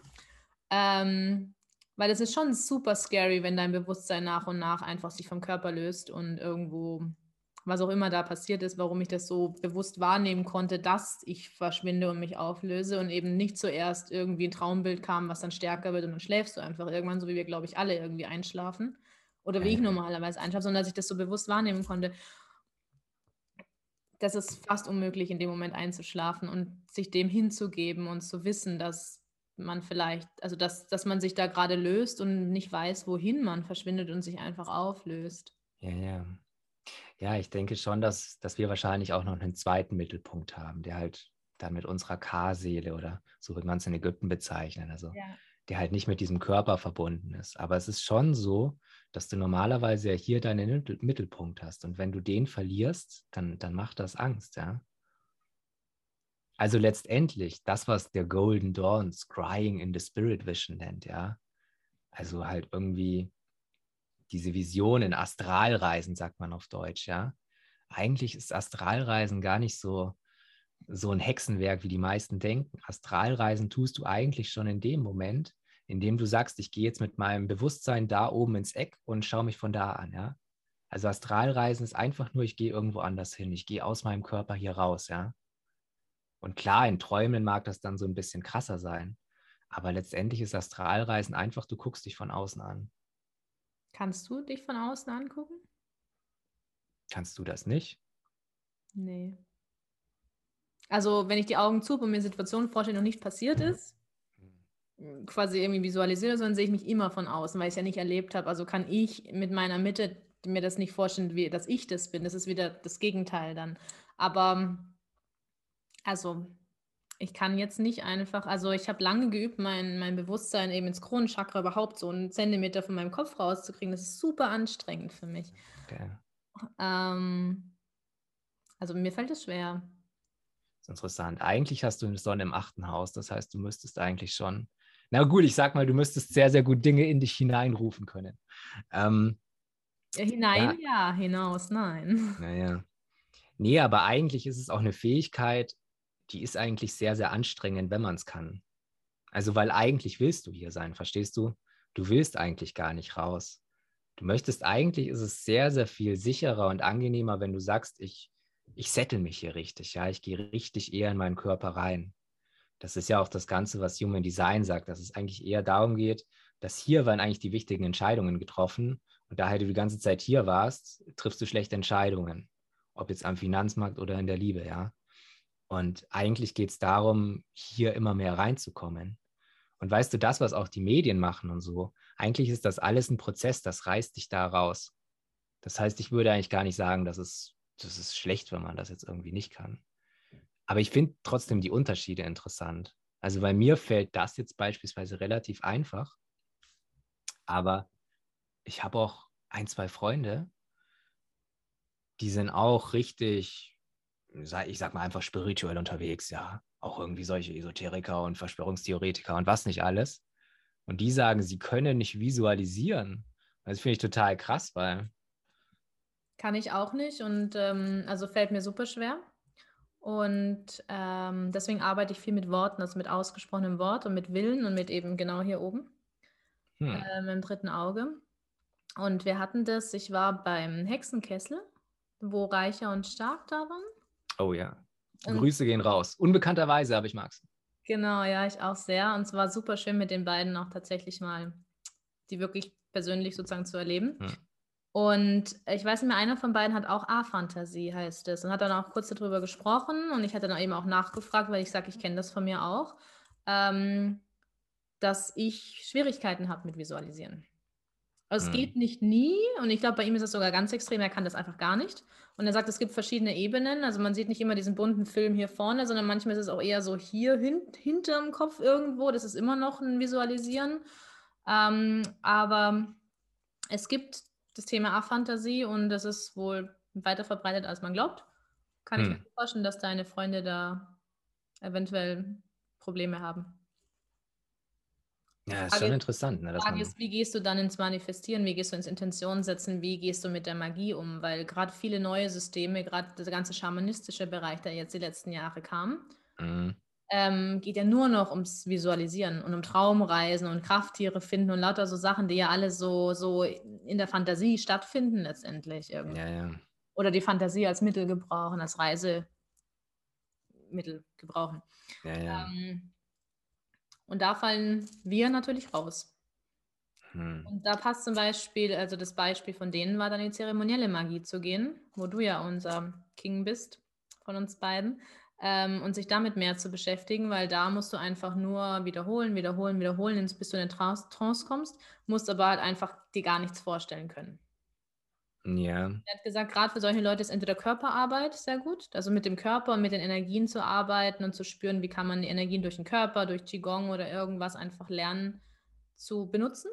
Ähm, weil es ist schon super scary, wenn dein Bewusstsein nach und nach einfach sich vom Körper löst und irgendwo, was auch immer da passiert ist, warum ich das so bewusst wahrnehmen konnte, dass ich verschwinde und mich auflöse und eben nicht zuerst irgendwie ein Traumbild kam, was dann stärker wird und dann schläfst du einfach irgendwann, so wie wir, glaube ich, alle irgendwie einschlafen. Oder wie ich Ja. normalerweise einschlafe, sondern dass ich das so bewusst wahrnehmen konnte. Das ist fast unmöglich, in dem Moment einzuschlafen und sich dem hinzugeben und zu wissen, dass man vielleicht, also dass, dass man sich da gerade löst und nicht weiß, wohin man verschwindet und sich einfach auflöst. Ja, ja. Ja, ich denke schon, dass, dass wir wahrscheinlich auch noch einen zweiten Mittelpunkt haben, der halt dann mit unserer K-Seele oder so wird man es in Ägypten bezeichnen. Also Ja. der halt nicht mit diesem Körper verbunden ist. Aber es ist schon so, dass du normalerweise ja hier deinen Mittelpunkt hast. Und wenn du den verlierst, dann, dann macht das Angst, ja. Also letztendlich, das, was der Golden Dawn Scrying in the Spirit Vision nennt, ja. Also halt irgendwie diese Vision in Astralreisen, sagt man auf Deutsch, ja. Eigentlich ist Astralreisen gar nicht so, so ein Hexenwerk, wie die meisten denken. Astralreisen tust du eigentlich schon in dem Moment, in dem du sagst, ich gehe jetzt mit meinem Bewusstsein da oben ins Eck und schaue mich von da an, ja. Also Astralreisen ist einfach nur, ich gehe irgendwo anders hin, ich gehe aus meinem Körper hier raus, ja. Und klar, in Träumen mag das dann so ein bisschen krasser sein, aber letztendlich ist Astralreisen einfach, du guckst dich von außen an. Kannst du dich von außen angucken? Kannst du das nicht? Nee. Also, wenn ich die Augen zu und mir Situationen vorstelle, die noch nicht passiert ist, quasi irgendwie visualisiere, sondern sehe ich mich immer von außen, weil ich es ja nicht erlebt habe. Also kann ich mit meiner Mitte mir das nicht vorstellen, wie, dass ich das bin. Das ist wieder das Gegenteil dann. Aber also ich kann jetzt nicht einfach, also ich habe lange geübt, mein, mein Bewusstsein eben ins Kronenchakra überhaupt so einen Zentimeter von meinem Kopf rauszukriegen. Das ist super anstrengend für mich. Okay. Ähm, also mir fällt es schwer. Das ist interessant. Eigentlich hast du eine Sonne im achten Haus. Das heißt, du müsstest eigentlich schon, na gut, ich sag mal, du müsstest sehr, sehr gut Dinge in dich hineinrufen können. Ähm, ja, hinein, ja. ja, hinaus, nein. Naja. Nee, aber eigentlich ist es auch eine Fähigkeit, die ist eigentlich sehr, sehr anstrengend, wenn man es kann. Also, weil eigentlich willst du hier sein, verstehst du? Du willst eigentlich gar nicht raus. Du möchtest eigentlich, ist es sehr, sehr viel sicherer und angenehmer, wenn du sagst, ich, ich settle mich hier richtig, ja, ich gehe richtig eher in meinen Körper rein. Das ist ja auch das Ganze, was Human Design sagt, dass es eigentlich eher darum geht, dass hier werden eigentlich die wichtigen Entscheidungen getroffen und daher du die ganze Zeit hier warst, triffst du schlechte Entscheidungen, ob jetzt am Finanzmarkt oder in der Liebe, ja. Und eigentlich geht es darum, hier immer mehr reinzukommen. Und weißt du, das, was auch die Medien machen und so, eigentlich ist das alles ein Prozess, das reißt dich da raus. Das heißt, ich würde eigentlich gar nicht sagen, dass es, das ist schlecht, wenn man das jetzt irgendwie nicht kann. Aber ich finde trotzdem die Unterschiede interessant. Also bei mir fällt das jetzt beispielsweise relativ einfach. Aber ich habe auch ein, zwei Freunde, die sind auch richtig ich sag mal einfach spirituell unterwegs, ja. Auch irgendwie solche Esoteriker und Verschwörungstheoretiker und was nicht alles. Und die sagen, sie können nicht visualisieren. Das finde ich total krass, weil. Kann ich auch nicht und ähm, also fällt mir super schwer. Und ähm, deswegen arbeite ich viel mit Worten, also mit ausgesprochenem Wort und mit Willen und mit eben genau hier oben hm. ähm, im dritten Auge. Und wir hatten das, ich war beim Hexenkessel, wo Reicher und Stark da waren. Oh ja. Und Grüße gehen raus. Unbekannterweise, aber ich mag's. Genau, ja, ich auch sehr. Und es war super schön, mit den beiden auch tatsächlich mal die wirklich persönlich sozusagen zu erleben. Hm. Und ich weiß nicht mehr, einer von beiden hat auch A-Fantasie, heißt es. Und hat dann auch kurz darüber gesprochen. Und ich hatte dann eben auch nachgefragt, weil ich sage, ich kenne das von mir auch, ähm, dass ich Schwierigkeiten habe mit Visualisieren. Also hm. es geht nicht nie und ich glaube, bei ihm ist es sogar ganz extrem, er kann das einfach gar nicht. Und er sagt, es gibt verschiedene Ebenen. Also man sieht nicht immer diesen bunten Film hier vorne, sondern manchmal ist es auch eher so hier hin, hinterm Kopf irgendwo. Das ist immer noch ein Visualisieren. Ähm, aber es gibt das Thema Aphantasie und das ist wohl weiter verbreitet, als man glaubt. Kann hm. ich mir vorstellen, dass deine Freunde da eventuell Probleme haben. Ja, ist Frage, schon interessant. Ne, Frage ist, wie gehst du dann ins Manifestieren, wie gehst du ins Intention setzen, wie gehst du mit der Magie um? Weil gerade viele neue Systeme, gerade der ganze schamanistische Bereich, der jetzt die letzten Jahre kam, mhm. ähm, geht ja nur noch ums Visualisieren und um Traumreisen und Krafttiere finden und lauter so Sachen, die ja alle so, so in der Fantasie stattfinden letztendlich irgendwie. Ja, ja. Oder die Fantasie als Mittel gebrauchen, als Reisemittel gebrauchen. Ja, ja. Ähm, und da fallen wir natürlich raus. Hm. Und da passt zum Beispiel, also das Beispiel von denen war dann die zeremonielle Magie zu gehen, wo du ja unser King bist von uns beiden. Ähm, und sich damit mehr zu beschäftigen, weil da musst du einfach nur wiederholen, wiederholen, wiederholen, bis du in den Trance, Trance kommst, musst aber halt einfach dir gar nichts vorstellen können. Ja. Er hat gesagt, gerade für solche Leute ist entweder Körperarbeit sehr gut, also mit dem Körper und mit den Energien zu arbeiten und zu spüren, wie kann man die Energien durch den Körper, durch Qigong oder irgendwas einfach lernen, zu benutzen,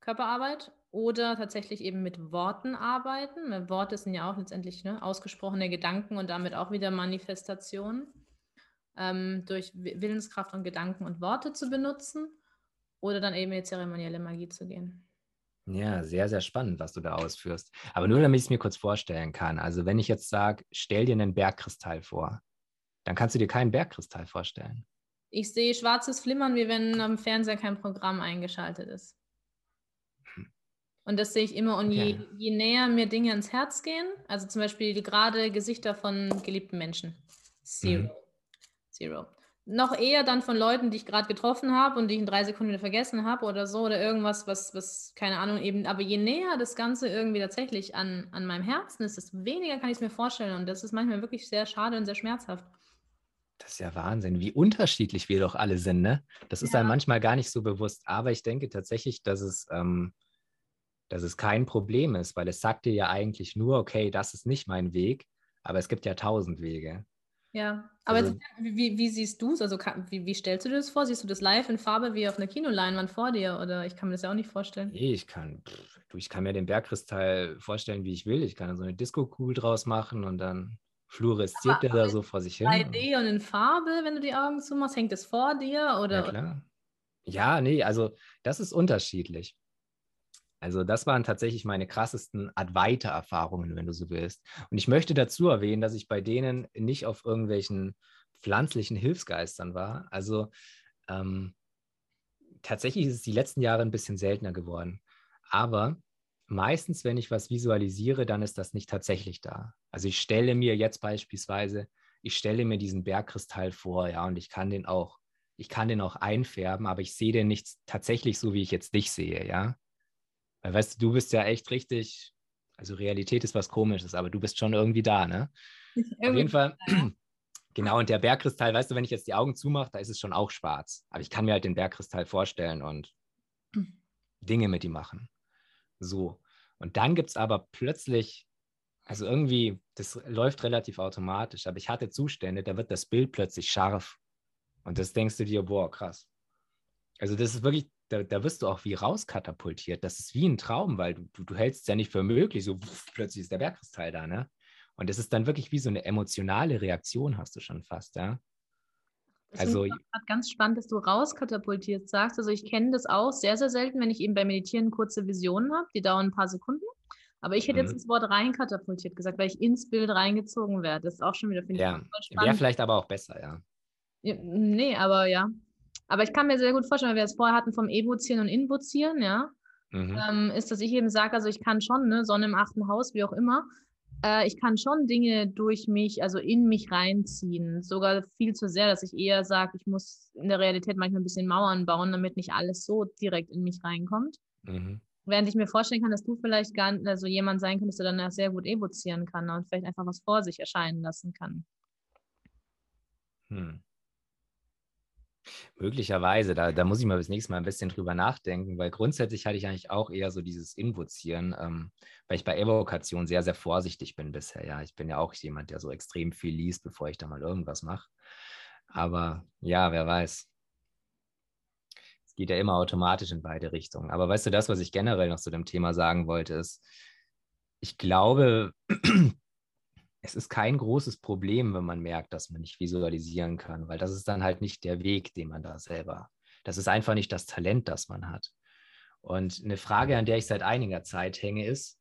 Körperarbeit, oder tatsächlich eben mit Worten arbeiten. Worte sind ja auch letztendlich ne, ausgesprochene Gedanken und damit auch wieder Manifestationen, ähm, durch Willenskraft und Gedanken und Worte zu benutzen oder dann eben in die zeremonielle Magie zu gehen. Ja, sehr, sehr spannend, was du da ausführst. Aber nur damit ich es mir kurz vorstellen kann. Also wenn ich jetzt sage, stell dir einen Bergkristall vor, dann kannst du dir keinen Bergkristall vorstellen. Ich sehe schwarzes Flimmern, wie wenn am Fernseher kein Programm eingeschaltet ist. Und das sehe ich immer. Und okay. je, je, näher mir Dinge ins Herz gehen, also zum Beispiel gerade Gesichter von geliebten Menschen. Zero. Mhm. Zero. Noch eher dann von Leuten, die ich gerade getroffen habe und die ich in drei Sekunden wieder vergessen habe oder so oder irgendwas, was, was, keine Ahnung, eben, aber je näher das Ganze irgendwie tatsächlich an, an meinem Herzen ist, desto weniger kann ich es mir vorstellen. Und das ist manchmal wirklich sehr schade und sehr schmerzhaft. Das ist ja Wahnsinn, wie unterschiedlich wir doch alle sind, ne? Das ist ja. einem manchmal gar nicht so bewusst. Aber ich denke tatsächlich, dass es, ähm, dass es kein Problem ist, weil es sagt dir ja eigentlich nur, okay, das ist nicht mein Weg, aber es gibt ja tausend Wege. Ja, aber also, jetzt, wie, wie, siehst du es? Also wie, wie, stellst du dir das vor? Siehst du das live in Farbe wie auf einer Kinoleinwand vor dir? Oder ich kann mir das ja auch nicht vorstellen. Nee, ich kann, pff, du, ich kann mir den Bergkristall vorstellen, wie ich will. Ich kann so eine Disco-Kugel draus machen und dann fluoresziert aber, der da so vor sich hin. 3D und in Farbe, wenn du die Augen zumachst, hängt das vor dir? Oder? Ja, klar. Ja, nee, also das ist unterschiedlich. Also das waren tatsächlich meine krassesten Advaita-Erfahrungen, wenn du so willst. Und ich möchte dazu erwähnen, dass ich bei denen nicht auf irgendwelchen pflanzlichen Hilfsgeistern war. Also ähm, tatsächlich ist es die letzten Jahre ein bisschen seltener geworden. Aber meistens, wenn ich was visualisiere, dann ist das nicht tatsächlich da. Also ich stelle mir jetzt beispielsweise, ich stelle mir diesen Bergkristall vor, ja, und ich kann den auch, ich kann den auch einfärben, aber ich sehe den nicht tatsächlich so, wie ich jetzt dich sehe, ja. Weil weißt du, du bist ja echt richtig, also Realität ist was komisches, aber du bist schon irgendwie da, ne? Auf jeden Fall. Genau, und der Bergkristall, weißt du, wenn ich jetzt die Augen zumache, da ist es schon auch schwarz. Aber ich kann mir halt den Bergkristall vorstellen und Dinge mit ihm machen. So. Und dann gibt es aber plötzlich, also irgendwie, das läuft relativ automatisch, aber ich hatte Zustände, da wird das Bild plötzlich scharf. Und das denkst du dir, boah, krass. Also das ist wirklich, da, da wirst du auch wie rauskatapultiert. Das ist wie ein Traum, weil du, du, du hältst es ja nicht für möglich, so pff, plötzlich ist der Bergkristall da, ne? Und das ist dann wirklich wie so eine emotionale Reaktion, hast du schon fast, ja? Das also ganz spannend, dass du rauskatapultiert sagst. Also ich kenne das auch sehr, sehr selten, wenn ich eben beim Meditieren kurze Visionen habe, die dauern ein paar Sekunden. Aber ich hätte mhm. jetzt das Wort reinkatapultiert gesagt, weil ich ins Bild reingezogen werde. Das ist auch schon wieder, finde ja. ich, Wäre vielleicht aber auch besser, ja. ja. Nee, aber ja. Aber ich kann mir sehr gut vorstellen, weil wir es vorher hatten vom Evozieren und Invozieren, ja, mhm. ähm, ist, dass ich eben sage, also ich kann schon, ne, Sonne im achten Haus, wie auch immer, äh, ich kann schon Dinge durch mich, also in mich reinziehen. Sogar viel zu sehr, dass ich eher sage, ich muss in der Realität manchmal ein bisschen Mauern bauen, damit nicht alles so direkt in mich reinkommt. Mhm. Während ich mir vorstellen kann, dass du vielleicht gar nicht, also jemand sein könntest, der dann sehr gut evozieren kann und vielleicht einfach was vor sich erscheinen lassen kann. Hm. Möglicherweise, da, da muss ich mal bis nächstes Mal ein bisschen drüber nachdenken, weil grundsätzlich hatte ich eigentlich auch eher so dieses Invozieren, ähm, weil ich bei Evokation sehr, sehr vorsichtig bin bisher. Ja, ich bin ja auch jemand, der so extrem viel liest, bevor ich da mal irgendwas mache. Aber ja, wer weiß. Es geht ja immer automatisch in beide Richtungen. Aber weißt du, das, was ich generell noch zu dem Thema sagen wollte, ist, ich glaube, es ist kein großes Problem, wenn man merkt, dass man nicht visualisieren kann, weil das ist dann halt nicht der Weg, den man da selber. Das ist einfach nicht das Talent, das man hat. Und eine Frage, an der ich seit einiger Zeit hänge, ist,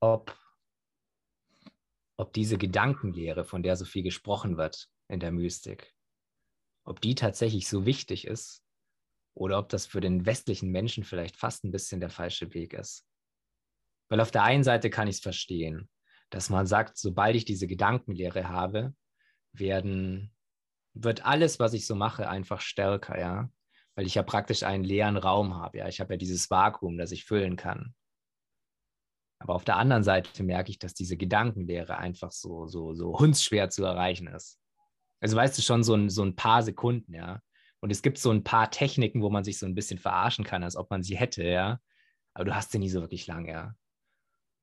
ob, ob diese Gedankenlehre, von der so viel gesprochen wird in der Mystik, ob die tatsächlich so wichtig ist oder ob das für den westlichen Menschen vielleicht fast ein bisschen der falsche Weg ist. Weil auf der einen Seite kann ich es verstehen dass man sagt, sobald ich diese Gedankenlehre habe, werden, wird alles, was ich so mache, einfach stärker, ja. Weil ich ja praktisch einen leeren Raum habe, ja. Ich habe ja dieses Vakuum, das ich füllen kann. Aber auf der anderen Seite merke ich, dass diese Gedankenlehre einfach so, so, so hundsschwer zu erreichen ist. Also weißt du schon, so ein, so ein paar Sekunden, ja. Und es gibt so ein paar Techniken, wo man sich so ein bisschen verarschen kann, als ob man sie hätte, ja. Aber du hast sie nie so wirklich lang, ja.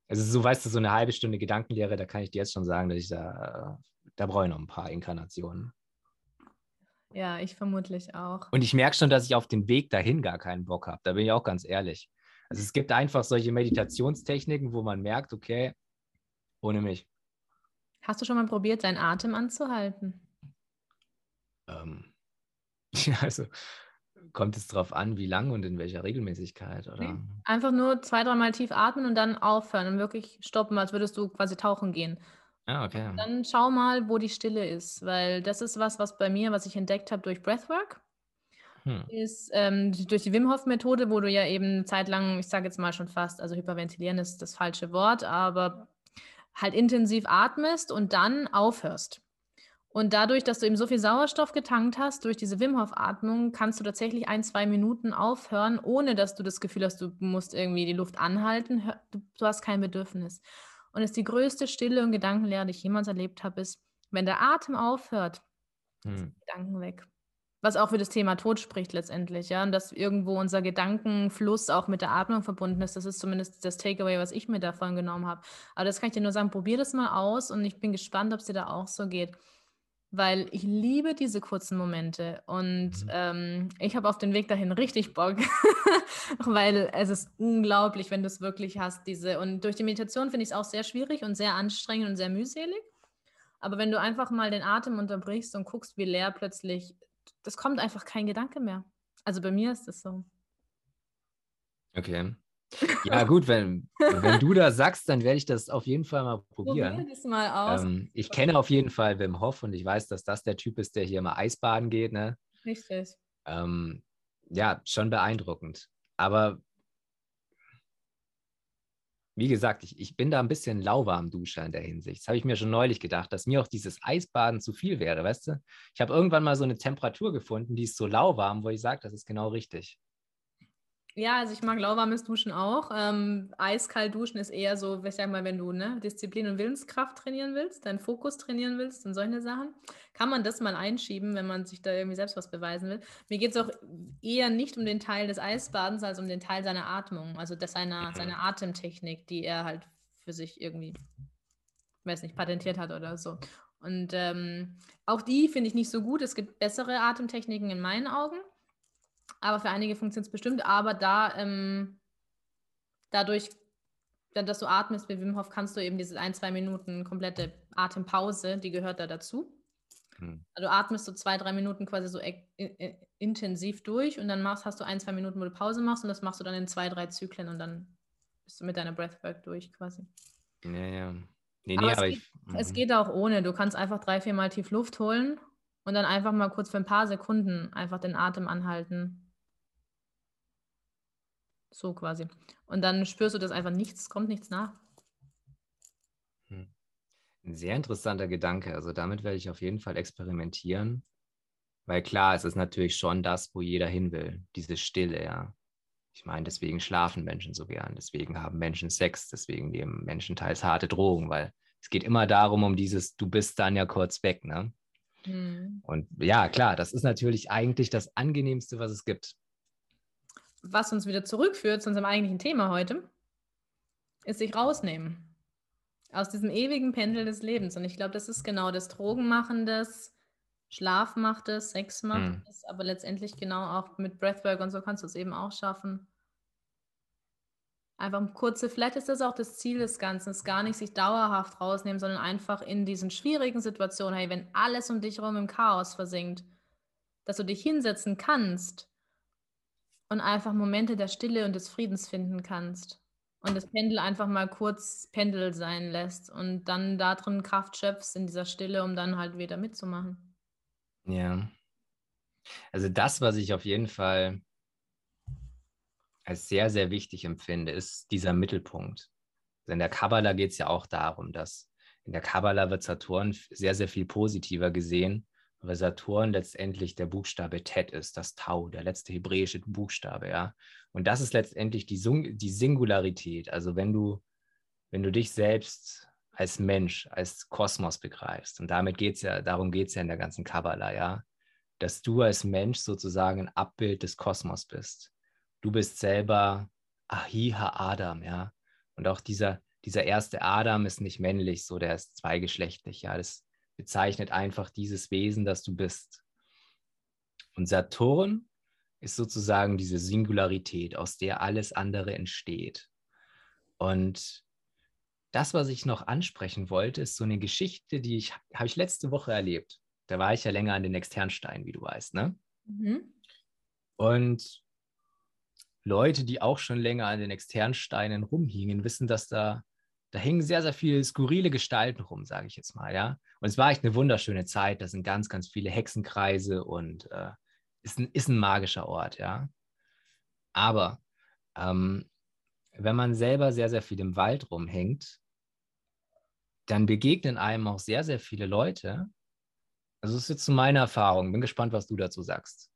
Also so weißt du, so eine halbe Stunde Gedankenlehre, da kann ich dir jetzt schon sagen, dass ich da, da brauche ich noch ein paar Inkarnationen. Ja, ich vermutlich auch. Und ich merke schon, dass ich auf den Weg dahin gar keinen Bock habe. Da bin ich auch ganz ehrlich. Also es gibt einfach solche Meditationstechniken, wo man merkt, okay, ohne mich. Hast du schon mal probiert, deinen Atem anzuhalten? Ähm, ja, also kommt es darauf an, wie lang und in welcher Regelmäßigkeit, oder? Nee. Einfach nur zwei, dreimal tief atmen und dann aufhören und wirklich stoppen, als würdest du quasi tauchen gehen. Ah, okay. Dann schau mal, wo die Stille ist, weil das ist was, was bei mir, was ich entdeckt habe durch Breathwork, hm. ist ähm, durch die Wim Hof Methode, wo du ja eben eine Zeit lang, ich sage jetzt mal schon fast, also hyperventilieren ist das falsche Wort, aber halt intensiv atmest und dann aufhörst. Und dadurch, dass du eben so viel Sauerstoff getankt hast, durch diese Wim Hof Atmung, kannst du tatsächlich ein, zwei Minuten aufhören, ohne dass du das Gefühl hast, du musst irgendwie die Luft anhalten. Du, hast kein Bedürfnis. Und es ist die größte Stille und Gedankenlehre, die ich jemals erlebt habe, ist, wenn der Atem aufhört, hm. sind Gedanken weg. Was auch für das Thema Tod spricht letztendlich, ja. Und dass irgendwo unser Gedankenfluss auch mit der Atmung verbunden ist. Das ist zumindest das Takeaway, was ich mir davon genommen habe. Aber das kann ich dir nur sagen, probier das mal aus und ich bin gespannt, ob es dir da auch so geht weil ich liebe diese kurzen Momente und mhm. ähm, ich habe auf den Weg dahin richtig Bock, weil es ist unglaublich, wenn du es wirklich hast, diese und durch die Meditation finde ich es auch sehr schwierig und sehr anstrengend und sehr mühselig, aber wenn du einfach mal den Atem unterbrichst und guckst, wie leer plötzlich, das kommt einfach kein Gedanke mehr. Also bei mir ist es so. Okay. Ja, gut, wenn, wenn du das sagst, dann werde ich das auf jeden Fall mal probieren. Probier das mal aus. Ähm, ich kenne auf jeden Fall Wim Hof und ich weiß, dass das der Typ ist, der hier immer Eisbaden geht. Ne? Richtig. Ähm, ja, schon beeindruckend. Aber wie gesagt, ich, ich bin da ein bisschen lauwarm Duscher in der Hinsicht. Das habe ich mir schon neulich gedacht, dass mir auch dieses Eisbaden zu viel wäre, weißt du? Ich habe irgendwann mal so eine Temperatur gefunden, die ist so lauwarm, wo ich sage, das ist genau richtig. Ja, also ich mag lauwarmes Duschen auch. Ähm, eiskalt duschen ist eher so, ich sag mal, wenn du ne, Disziplin und Willenskraft trainieren willst, deinen Fokus trainieren willst und solche Sachen, kann man das mal einschieben, wenn man sich da irgendwie selbst was beweisen will. Mir geht es auch eher nicht um den Teil des Eisbadens, als um den Teil seiner Atmung, also das seiner, mhm. seiner Atemtechnik, die er halt für sich irgendwie, weiß nicht, patentiert hat oder so. Und ähm, auch die finde ich nicht so gut. Es gibt bessere Atemtechniken in meinen Augen. Aber für einige funktioniert es bestimmt. Aber da ähm, dadurch, dass du atmest wie Wim Hof, kannst du eben diese ein, zwei Minuten komplette Atempause, die gehört da dazu. Hm. Also du atmest so zwei, drei Minuten quasi so intensiv durch und dann machst, hast du ein, zwei Minuten, wo du Pause machst und das machst du dann in zwei, drei Zyklen und dann bist du mit deiner Breathwork durch quasi. Ja, ja. Nee, nee, aber, aber es, ich, geht, es mhm. geht auch ohne. Du kannst einfach drei, vier Mal tief Luft holen und dann einfach mal kurz für ein paar Sekunden einfach den Atem anhalten so quasi. Und dann spürst du das einfach nichts, kommt nichts nach. Hm. Ein sehr interessanter Gedanke. Also damit werde ich auf jeden Fall experimentieren. Weil klar, es ist natürlich schon das, wo jeder hin will. Diese Stille, ja. Ich meine, deswegen schlafen Menschen so gern, deswegen haben Menschen Sex, deswegen nehmen Menschen teils harte Drogen, weil es geht immer darum, um dieses, du bist dann ja kurz weg, ne? Hm. Und ja, klar, das ist natürlich eigentlich das Angenehmste, was es gibt was uns wieder zurückführt zu unserem eigentlichen Thema heute, ist sich rausnehmen. Aus diesem ewigen Pendel des Lebens. Und ich glaube, das ist genau das Drogenmachendes, Schlafmachtes, Sexmachtes, mhm. aber letztendlich genau auch mit Breathwork und so kannst du es eben auch schaffen. Einfach kurze, vielleicht ist das auch das Ziel des Ganzen, es gar nicht sich dauerhaft rausnehmen, sondern einfach in diesen schwierigen Situationen, hey, wenn alles um dich herum im Chaos versinkt, dass du dich hinsetzen kannst und einfach Momente der Stille und des Friedens finden kannst. Und das Pendel einfach mal kurz Pendel sein lässt und dann da drin Kraft schöpfst in dieser Stille, um dann halt wieder mitzumachen. Ja. Also das, was ich auf jeden Fall als sehr, sehr wichtig empfinde, ist dieser Mittelpunkt. In der Kabbala geht es ja auch darum, dass in der Kabbala wird Saturn sehr, sehr viel positiver gesehen weil Saturn letztendlich der Buchstabe Tet ist, das Tau, der letzte hebräische Buchstabe, ja. Und das ist letztendlich die, die Singularität. Also wenn du, wenn du dich selbst als Mensch, als Kosmos begreifst, und damit geht's ja, darum geht es ja in der ganzen Kabbala, ja, dass du als Mensch sozusagen ein Abbild des Kosmos bist. Du bist selber Ahiha Adam, ja. Und auch dieser, dieser erste Adam ist nicht männlich, so der ist zweigeschlechtlich, ja. Das bezeichnet einfach dieses Wesen, das du bist. Und Saturn ist sozusagen diese Singularität, aus der alles andere entsteht. Und das, was ich noch ansprechen wollte, ist so eine Geschichte, die ich habe ich letzte Woche erlebt. Da war ich ja länger an den Externsteinen, wie du weißt, ne? Mhm. Und Leute, die auch schon länger an den Externsteinen rumhingen, wissen, dass da da hingen sehr, sehr viele skurrile Gestalten rum, sage ich jetzt mal, ja. Und es war echt eine wunderschöne Zeit. Da sind ganz, ganz viele Hexenkreise und äh, ist, ein, ist ein magischer Ort, ja. Aber ähm, wenn man selber sehr, sehr viel im Wald rumhängt, dann begegnen einem auch sehr, sehr viele Leute. Also, das ist jetzt zu meiner Erfahrung. Bin gespannt, was du dazu sagst.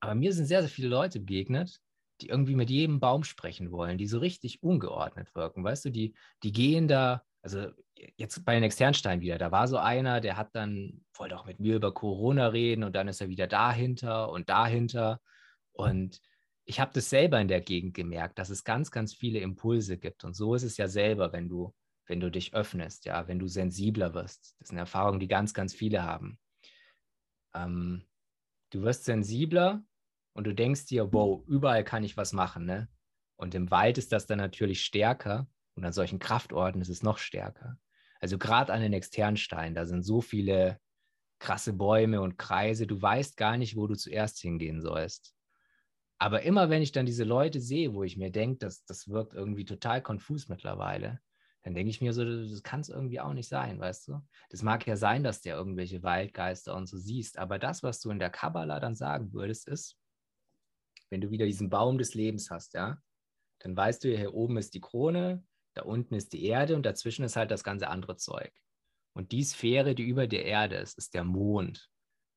Aber mir sind sehr, sehr viele Leute begegnet, die irgendwie mit jedem Baum sprechen wollen, die so richtig ungeordnet wirken. Weißt du, die, die gehen da, also jetzt bei den Externstein wieder, da war so einer, der hat dann, wollte auch mit mir über Corona reden und dann ist er wieder dahinter und dahinter. Und ich habe das selber in der Gegend gemerkt, dass es ganz, ganz viele Impulse gibt. Und so ist es ja selber, wenn du, wenn du dich öffnest, ja, wenn du sensibler wirst. Das ist eine Erfahrung, die ganz, ganz viele haben. Ähm, du wirst sensibler und du denkst dir, wow, überall kann ich was machen, ne? Und im Wald ist das dann natürlich stärker und an solchen Kraftorten ist es noch stärker. Also gerade an den Externsteinen, da sind so viele krasse Bäume und Kreise, du weißt gar nicht, wo du zuerst hingehen sollst. Aber immer wenn ich dann diese Leute sehe, wo ich mir denke, das, das wirkt irgendwie total konfus mittlerweile, dann denke ich mir so, das kann es irgendwie auch nicht sein, weißt du? Das mag ja sein, dass du irgendwelche Waldgeister und so siehst, aber das, was du in der Kabbala dann sagen würdest, ist, wenn du wieder diesen Baum des Lebens hast, ja, dann weißt du, hier oben ist die Krone, da unten ist die Erde und dazwischen ist halt das ganze andere Zeug. Und die Sphäre, die über der Erde ist, ist der Mond.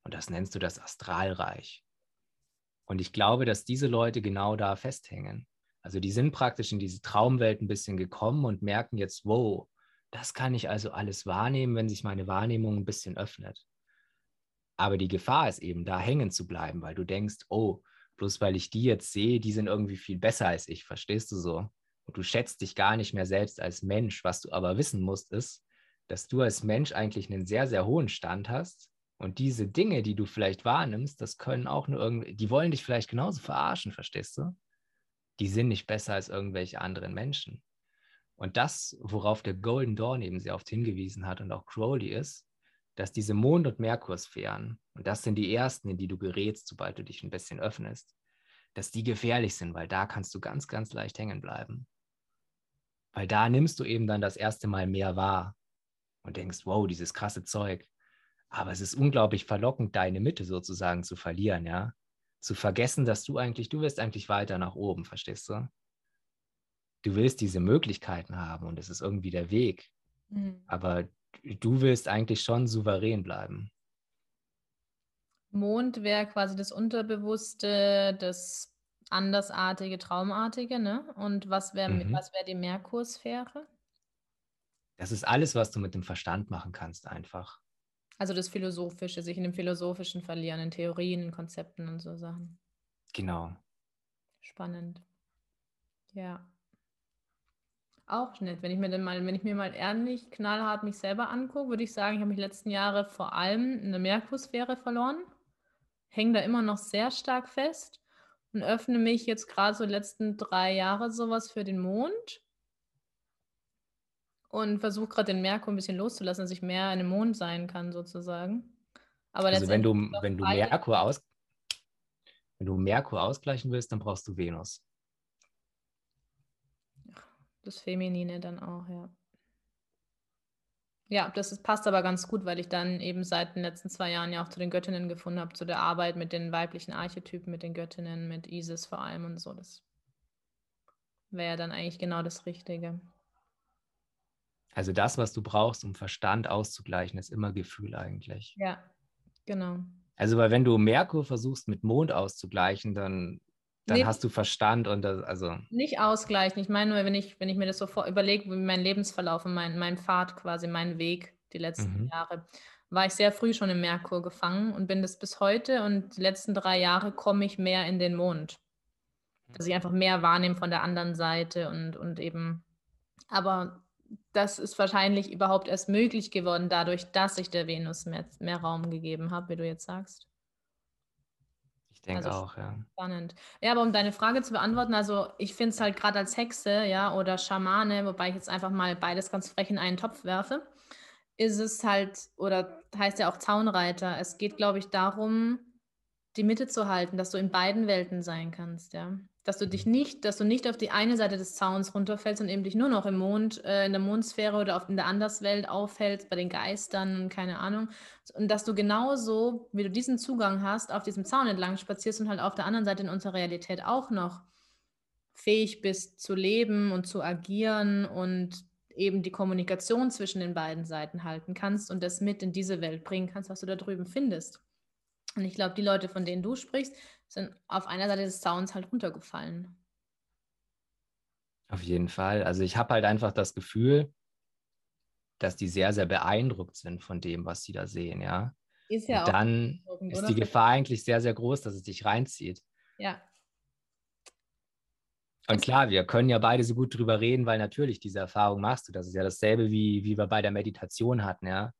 Und das nennst du das Astralreich. Und ich glaube, dass diese Leute genau da festhängen. Also die sind praktisch in diese Traumwelt ein bisschen gekommen und merken jetzt, wow, das kann ich also alles wahrnehmen, wenn sich meine Wahrnehmung ein bisschen öffnet. Aber die Gefahr ist eben, da hängen zu bleiben, weil du denkst, oh, bloß weil ich die jetzt sehe, die sind irgendwie viel besser als ich, verstehst du so? Und du schätzt dich gar nicht mehr selbst als Mensch. Was du aber wissen musst, ist, dass du als Mensch eigentlich einen sehr, sehr hohen Stand hast. Und diese Dinge, die du vielleicht wahrnimmst, das können auch nur irgendwie, die wollen dich vielleicht genauso verarschen, verstehst du? Die sind nicht besser als irgendwelche anderen Menschen. Und das, worauf der Golden Dawn eben sehr oft hingewiesen hat und auch Crowley ist, dass diese Mond- und Merkursphären, und das sind die ersten, in die du gerätst, sobald du dich ein bisschen öffnest, dass die gefährlich sind, weil da kannst du ganz, ganz leicht hängen bleiben. Weil da nimmst du eben dann das erste Mal mehr wahr und denkst, wow, dieses krasse Zeug. Aber es ist unglaublich verlockend, deine Mitte sozusagen zu verlieren, ja. Zu vergessen, dass du eigentlich, du wirst eigentlich weiter nach oben, verstehst du? Du willst diese Möglichkeiten haben und es ist irgendwie der Weg. Mhm. Aber du willst eigentlich schon souverän bleiben. Mond wäre quasi das Unterbewusste, das Andersartige, Traumartige, ne? Und was wäre mhm. wär die Merkursphäre? Das ist alles, was du mit dem Verstand machen kannst, einfach. Also das Philosophische, sich in dem Philosophischen verlieren, in Theorien, in Konzepten und so Sachen. Genau. Spannend. Ja. Auch nett. Wenn ich mir dann mal, wenn ich mir mal ehrlich knallhart mich selber angucke, würde ich sagen, ich habe mich letzten Jahre vor allem in der Merkursphäre verloren. Hänge da immer noch sehr stark fest und öffne mich jetzt gerade so die letzten drei Jahre sowas für den Mond und versuche gerade den Merkur ein bisschen loszulassen, dass ich mehr in dem Mond sein kann, sozusagen. Aber also wenn du, wenn du Merkur aus, wenn du Merkur ausgleichen willst, dann brauchst du Venus. Das Feminine dann auch, ja. Ja, das ist, passt aber ganz gut, weil ich dann eben seit den letzten zwei Jahren ja auch zu den Göttinnen gefunden habe, zu der Arbeit mit den weiblichen Archetypen, mit den Göttinnen, mit Isis vor allem und so. Das wäre dann eigentlich genau das Richtige. Also das, was du brauchst, um Verstand auszugleichen, ist immer Gefühl eigentlich. Ja, genau. Also, weil wenn du Merkur versuchst mit Mond auszugleichen, dann dann nee, hast du Verstand und das, also. Nicht ausgleichen. Ich meine nur, wenn ich, wenn ich mir das so überlege, wie mein Lebensverlauf und mein, mein Pfad quasi, mein Weg die letzten mhm. Jahre, war ich sehr früh schon im Merkur gefangen und bin das bis heute und die letzten drei Jahre komme ich mehr in den Mond. Dass ich einfach mehr wahrnehme von der anderen Seite und, und eben, aber das ist wahrscheinlich überhaupt erst möglich geworden, dadurch, dass ich der Venus mehr, mehr Raum gegeben habe, wie du jetzt sagst. Ich denke also auch, ja. Spannend. Ja, aber um deine Frage zu beantworten, also ich finde es halt gerade als Hexe, ja, oder Schamane, wobei ich jetzt einfach mal beides ganz frech in einen Topf werfe, ist es halt, oder heißt ja auch Zaunreiter. Es geht, glaube ich, darum, die Mitte zu halten, dass du in beiden Welten sein kannst, ja. Dass du dich nicht, dass du nicht auf die eine Seite des Zauns runterfällst und eben dich nur noch im Mond, äh, in der Mondsphäre oder auf, in der Anderswelt aufhältst, bei den Geistern, keine Ahnung. Und dass du genauso, wie du diesen Zugang hast, auf diesem Zaun entlang spazierst und halt auf der anderen Seite in unserer Realität auch noch fähig bist zu leben und zu agieren und eben die Kommunikation zwischen den beiden Seiten halten kannst und das mit in diese Welt bringen kannst, was du da drüben findest. Und ich glaube, die Leute, von denen du sprichst, sind auf einer Seite des Zauns halt runtergefallen. Auf jeden Fall. Also ich habe halt einfach das Gefühl, dass die sehr, sehr beeindruckt sind von dem, was sie da sehen, ja. Ist ja Und auch. Dann ist die Gefahr eigentlich sehr, sehr groß, dass es dich reinzieht. Ja. Und klar, wir können ja beide so gut drüber reden, weil natürlich diese Erfahrung machst du. Das ist ja dasselbe, wie, wie wir bei der Meditation hatten, ja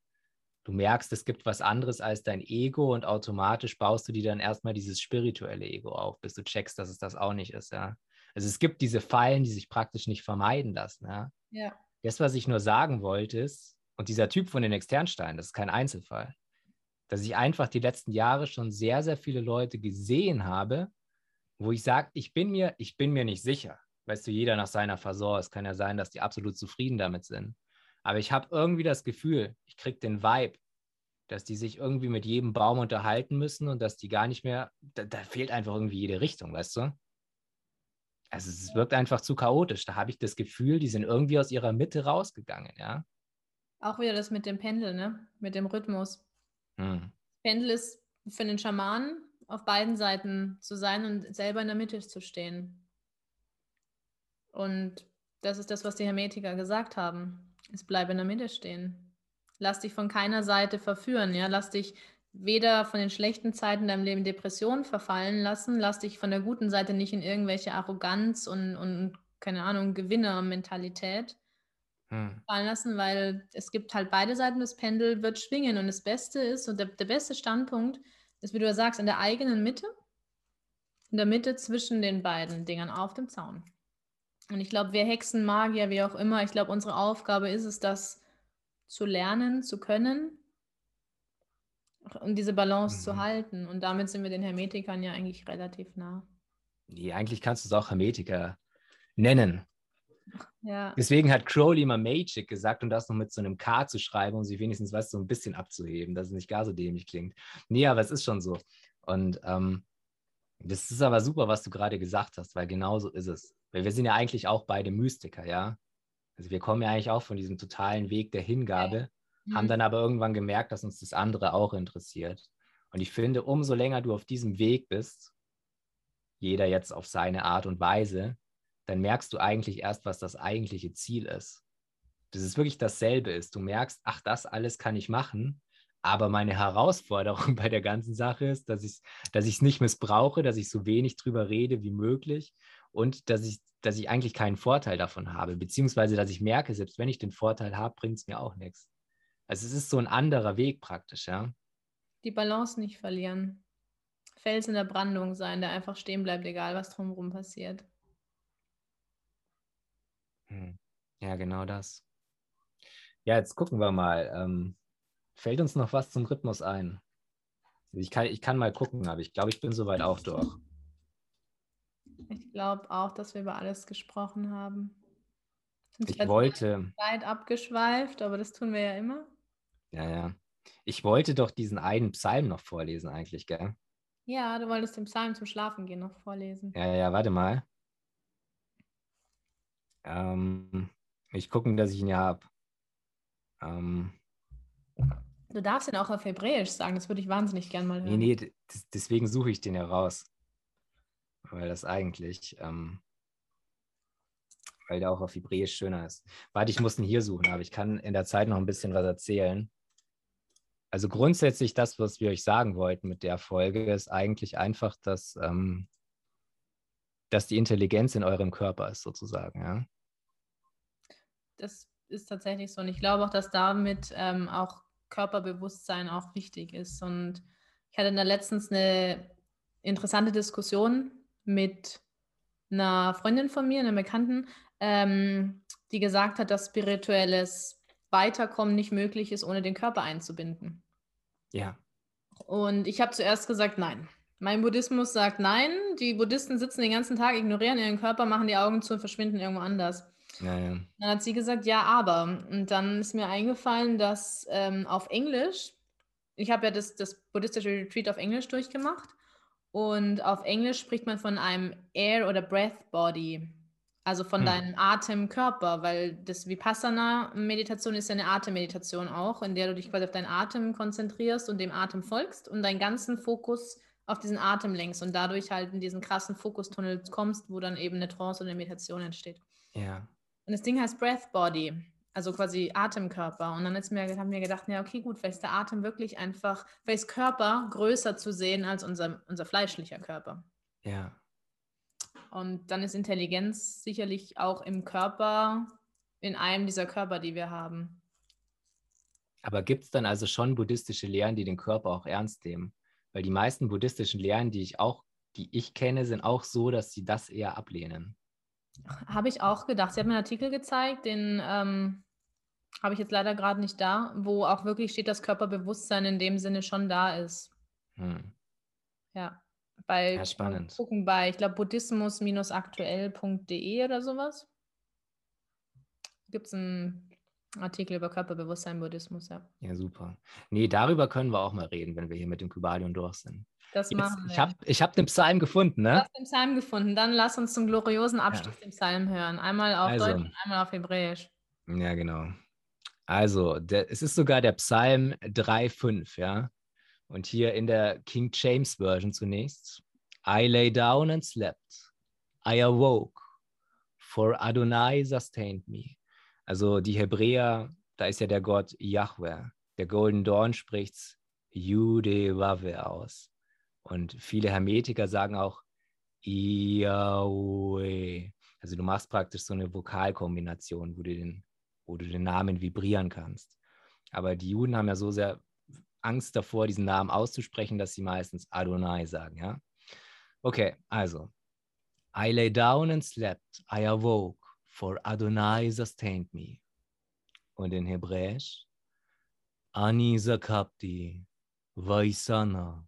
du merkst, es gibt was anderes als dein Ego und automatisch baust du dir dann erstmal dieses spirituelle Ego auf, bis du checkst, dass es das auch nicht ist, ja. Also es gibt diese Fallen, die sich praktisch nicht vermeiden lassen, ja. ja. Das, was ich nur sagen wollte, ist, und dieser Typ von den Externsteinen, das ist kein Einzelfall, dass ich einfach die letzten Jahre schon sehr, sehr viele Leute gesehen habe, wo ich sage, ich bin mir, ich bin mir nicht sicher. Weißt du, jeder nach seiner Fasor. Es kann ja sein, dass die absolut zufrieden damit sind. Aber ich habe irgendwie das Gefühl, ich kriege den Vibe, dass die sich irgendwie mit jedem Baum unterhalten müssen und dass die gar nicht mehr, da, da fehlt einfach irgendwie jede Richtung, weißt du? Also es wirkt einfach zu chaotisch. Da habe ich das Gefühl, die sind irgendwie aus ihrer Mitte rausgegangen, ja. Auch wieder das mit dem Pendel, ne? Mit dem Rhythmus. Hm. Pendel ist für den Schamanen auf beiden Seiten zu sein und selber in der Mitte zu stehen. Und das ist das, was die Hermetiker gesagt haben. Es bleibe in der Mitte stehen. Lass dich von keiner Seite verführen, ja. Lass dich weder von den schlechten Zeiten deinem Leben Depressionen verfallen lassen, lass dich von der guten Seite nicht in irgendwelche Arroganz und, und keine Ahnung, Gewinnermentalität hm. fallen lassen, weil es gibt halt beide Seiten, das Pendel wird schwingen und das Beste ist, und der, der beste Standpunkt ist, wie du ja sagst, in der eigenen Mitte, in der Mitte zwischen den beiden Dingern auf dem Zaun. Und ich glaube, wir Hexen, Magier, wie auch immer, ich glaube, unsere Aufgabe ist es, das zu lernen, zu können und diese Balance mhm. zu halten. Und damit sind wir den Hermetikern ja eigentlich relativ nah. Nee, eigentlich kannst du es auch Hermetiker nennen. Ja. Deswegen hat Crowley immer Magic gesagt und das noch mit so einem K zu schreiben, um sie wenigstens was so ein bisschen abzuheben, dass es nicht gar so dämlich klingt. Nee, aber es ist schon so. Und ähm, das ist aber super, was du gerade gesagt hast, weil genau so ist es. Weil wir sind ja eigentlich auch beide Mystiker, ja. Also wir kommen ja eigentlich auch von diesem totalen Weg der Hingabe, mhm. haben dann aber irgendwann gemerkt, dass uns das andere auch interessiert. Und ich finde, umso länger du auf diesem Weg bist, jeder jetzt auf seine Art und Weise, dann merkst du eigentlich erst, was das eigentliche Ziel ist. Dass es wirklich dasselbe ist. Du merkst, ach, das alles kann ich machen, aber meine Herausforderung bei der ganzen Sache ist, dass ich es dass nicht missbrauche, dass ich so wenig drüber rede wie möglich und dass ich, dass ich eigentlich keinen Vorteil davon habe, beziehungsweise dass ich merke, selbst wenn ich den Vorteil habe, bringt es mir auch nichts. Also es ist so ein anderer Weg praktisch, ja. Die Balance nicht verlieren. Fels in der Brandung sein, der einfach stehen bleibt, egal was drumherum passiert. Hm. Ja, genau das. Ja, jetzt gucken wir mal. Ähm, fällt uns noch was zum Rhythmus ein? Ich kann, ich kann mal gucken, aber ich glaube, ich bin soweit auch durch. Ich glaube auch, dass wir über alles gesprochen haben. Sind ich wollte. Weit abgeschweift, aber das tun wir ja immer. Ja, ja. Ich wollte doch diesen einen Psalm noch vorlesen, eigentlich, gell? Ja, du wolltest den Psalm zum Schlafen gehen noch vorlesen. Ja, ja, warte mal. Ähm, ich gucke, dass ich ihn ja habe. Ähm, du darfst ihn auch auf Hebräisch sagen, das würde ich wahnsinnig gern mal hören. Nee, nee, deswegen suche ich den ja raus weil das eigentlich, ähm, weil der auch auf Hebräisch schöner ist. Warte, ich muss ihn hier suchen, aber ich kann in der Zeit noch ein bisschen was erzählen. Also grundsätzlich das, was wir euch sagen wollten mit der Folge, ist eigentlich einfach, dass, ähm, dass die Intelligenz in eurem Körper ist, sozusagen. Ja? Das ist tatsächlich so. Und ich glaube auch, dass damit ähm, auch Körperbewusstsein auch wichtig ist. Und ich hatte da letztens eine interessante Diskussion mit einer Freundin von mir, einer Bekannten, ähm, die gesagt hat, dass spirituelles Weiterkommen nicht möglich ist, ohne den Körper einzubinden. Ja. Und ich habe zuerst gesagt, nein. Mein Buddhismus sagt nein. Die Buddhisten sitzen den ganzen Tag, ignorieren ihren Körper, machen die Augen zu und verschwinden irgendwo anders. Ja, ja. Dann hat sie gesagt, ja, aber. Und dann ist mir eingefallen, dass ähm, auf Englisch, ich habe ja das, das buddhistische Retreat auf Englisch durchgemacht. Und auf Englisch spricht man von einem Air- oder Breath-Body. Also von Hm. deinem Atemkörper, weil das Vipassana-Meditation ist ja eine Atemmeditation auch, in der du dich quasi auf deinen Atem konzentrierst und dem Atem folgst und deinen ganzen Fokus auf diesen Atem lenkst und dadurch halt in diesen krassen Fokustunnel kommst, wo dann eben eine Trance oder eine Meditation entsteht. Ja. Und das Ding heißt Breath Body, also quasi Atemkörper. Und dann ist mir, haben wir gedacht, ja, okay, gut, vielleicht ist der Atem wirklich einfach, vielleicht ist Körper größer zu sehen als unser, unser fleischlicher Körper. Ja. Und dann ist Intelligenz sicherlich auch im Körper, in einem dieser Körper, die wir haben. Aber gibt es dann also schon buddhistische Lehren, die den Körper auch ernst nehmen? Weil die meisten buddhistischen Lehren, die ich auch, die ich kenne, sind auch so, dass sie das eher ablehnen. Habe ich auch gedacht. Sie hat mir einen Artikel gezeigt, den ähm, habe ich jetzt leider gerade nicht da, wo auch wirklich steht, dass Körperbewusstsein in dem Sinne schon da ist. Hm. Ja. Bei, Ja, spannend. Gucken bei, ich glaube, buddhismus-aktuell.de oder sowas. Gibt es einen Artikel über Körperbewusstsein, Buddhismus, ja. Ja, super. Nee, darüber können wir auch mal reden, wenn wir hier mit dem Kybalion durch sind. Das Jetzt, machen wir. ich habe ich hab den Psalm gefunden, Du ne? hast den Psalm gefunden. Dann lass uns zum gloriosen Abschluss den Psalm hören. Einmal auf Also. Deutsch und einmal auf Hebräisch. Ja, genau. Also, der, es ist sogar der Psalm 3,5, ja. Und hier in der King James Version zunächst. I lay down and slept. I awoke, for Adonai sustained me. Also die Hebräer, da ist ja der Gott Yahweh. Der Golden Dawn spricht's Jude-Wave aus. Und viele Hermetiker sagen auch Yahweh. Also du machst praktisch so eine Vokalkombination, wo du den, wo du den Namen vibrieren kannst. Aber die Juden haben ja so sehr Angst davor, diesen Namen auszusprechen, dass sie meistens Adonai sagen, ja? Okay, also. I lay down and slept, I awoke, for Adonai sustained me. Und in Hebräisch, Ani zakapti, vaisana,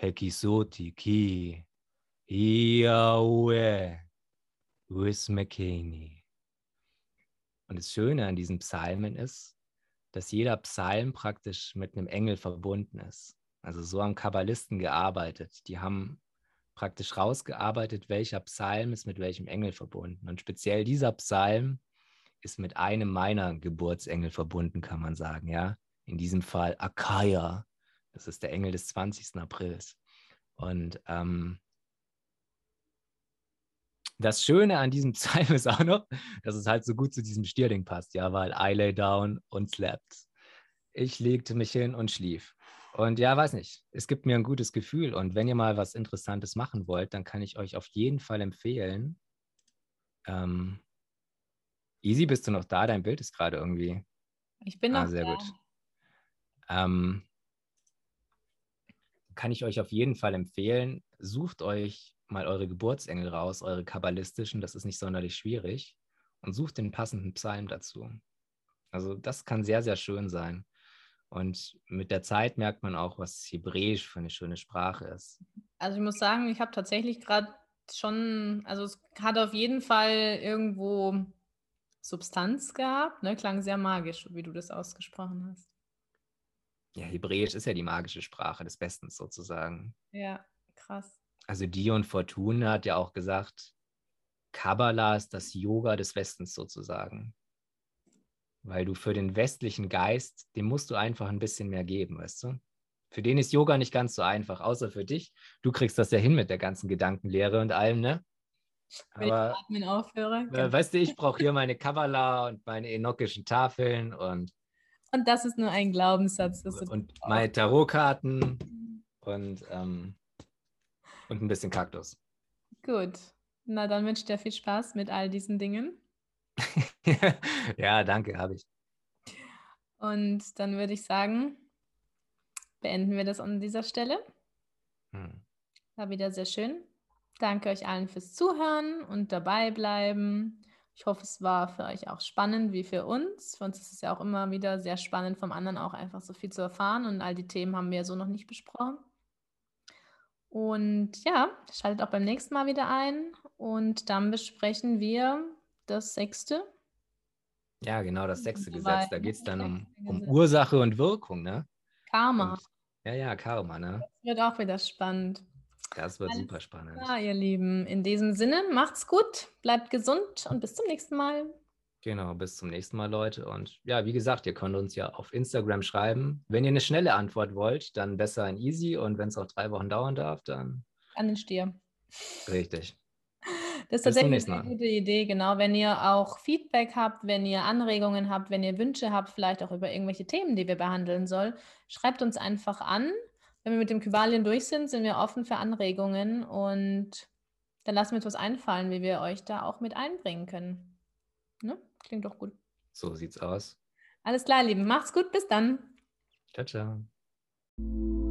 hekisoti ki. Und das Schöne an diesen Psalmen ist, dass jeder Psalm praktisch mit einem Engel verbunden ist. Also so haben Kabbalisten gearbeitet. Die haben praktisch rausgearbeitet, welcher Psalm ist mit welchem Engel verbunden. Und speziell dieser Psalm ist mit einem meiner Geburtsengel verbunden, kann man sagen, ja. In diesem Fall Akaia. Das ist der Engel des 20. Aprils. Und ähm, das Schöne an diesem Psalm ist auch noch, dass es halt so gut zu diesem Stierding passt, ja, weil I lay down und slept. Ich legte mich hin und schlief. Und ja, weiß nicht, es gibt mir ein gutes Gefühl. Und wenn ihr mal was Interessantes machen wollt, dann kann ich euch auf jeden Fall empfehlen. Ähm, Easy, bist du noch da? Dein Bild ist gerade irgendwie. Ich bin noch Ah, sehr da. gut. Ähm, kann ich euch auf jeden Fall empfehlen, sucht euch mal eure Geburtsengel raus, eure kabbalistischen, das ist nicht sonderlich schwierig, und sucht den passenden Psalm dazu. Also das kann sehr, sehr schön sein. Und mit der Zeit merkt man auch, was Hebräisch für eine schöne Sprache ist. Also ich muss sagen, ich habe tatsächlich gerade schon, also es hat auf jeden Fall irgendwo Substanz gehabt, ne? Klang sehr magisch, wie du das ausgesprochen hast. Ja, Hebräisch ist ja die magische Sprache des Bestens sozusagen. Ja, krass. Also Dion Fortune hat ja auch gesagt, Kabbalah ist das Yoga des Westens sozusagen. Weil du für den westlichen Geist, dem musst du einfach ein bisschen mehr geben, weißt du? Für den ist Yoga nicht ganz so einfach, außer für dich. Du kriegst das ja hin mit der ganzen Gedankenlehre und allem, ne? Wenn Aber ich atmen aufhöre. äh, weißt du, ich brauche hier meine Kabbalah und meine enokischen Tafeln und, Und das ist nur ein Glaubenssatz. Und meine Tarotkarten und, ähm, und ein bisschen Kaktus. gut. Na, dann wünsche ich dir viel Spaß mit all diesen Dingen. ja, danke, habe ich. Und dann würde ich sagen, beenden wir das an dieser Stelle. Hm. War wieder sehr schön. Danke euch allen fürs Zuhören und dabei bleiben. Ich hoffe, es war für euch auch spannend wie für uns. Für uns ist es ja auch immer wieder sehr spannend, vom anderen auch einfach so viel zu erfahren. Und all die Themen haben wir so noch nicht besprochen. Und ja, schaltet auch beim nächsten Mal wieder ein. Und dann besprechen wir das sechste. Ja, genau, das sechste Gesetz. Da geht es dann um, um Ursache und Wirkung, ne? Karma. Und, ja, ja, Karma, ne? Das wird auch wieder spannend. Das wird Alles super spannend. Ja, ihr Lieben. In diesem Sinne, macht's gut, bleibt gesund und bis zum nächsten Mal. Genau, bis zum nächsten Mal, Leute. Und ja, wie gesagt, ihr könnt uns ja auf Instagram schreiben. Wenn ihr eine schnelle Antwort wollt, dann besser in Easy. Und wenn es auch drei Wochen dauern darf, dann. An den Stier. Richtig. Das ist tatsächlich eine gute Idee, genau. Wenn ihr auch Feedback habt, wenn ihr Anregungen habt, wenn ihr Wünsche habt, vielleicht auch über irgendwelche Themen, die wir behandeln sollen, schreibt uns einfach an. Wenn wir mit dem Kybalien durch sind, sind wir offen für Anregungen und dann lassen wir uns was einfallen, wie wir euch da auch mit einbringen können. Ne? Klingt doch gut. So sieht's aus. Alles klar, Lieben. Macht's gut. Bis dann. Ciao, ciao.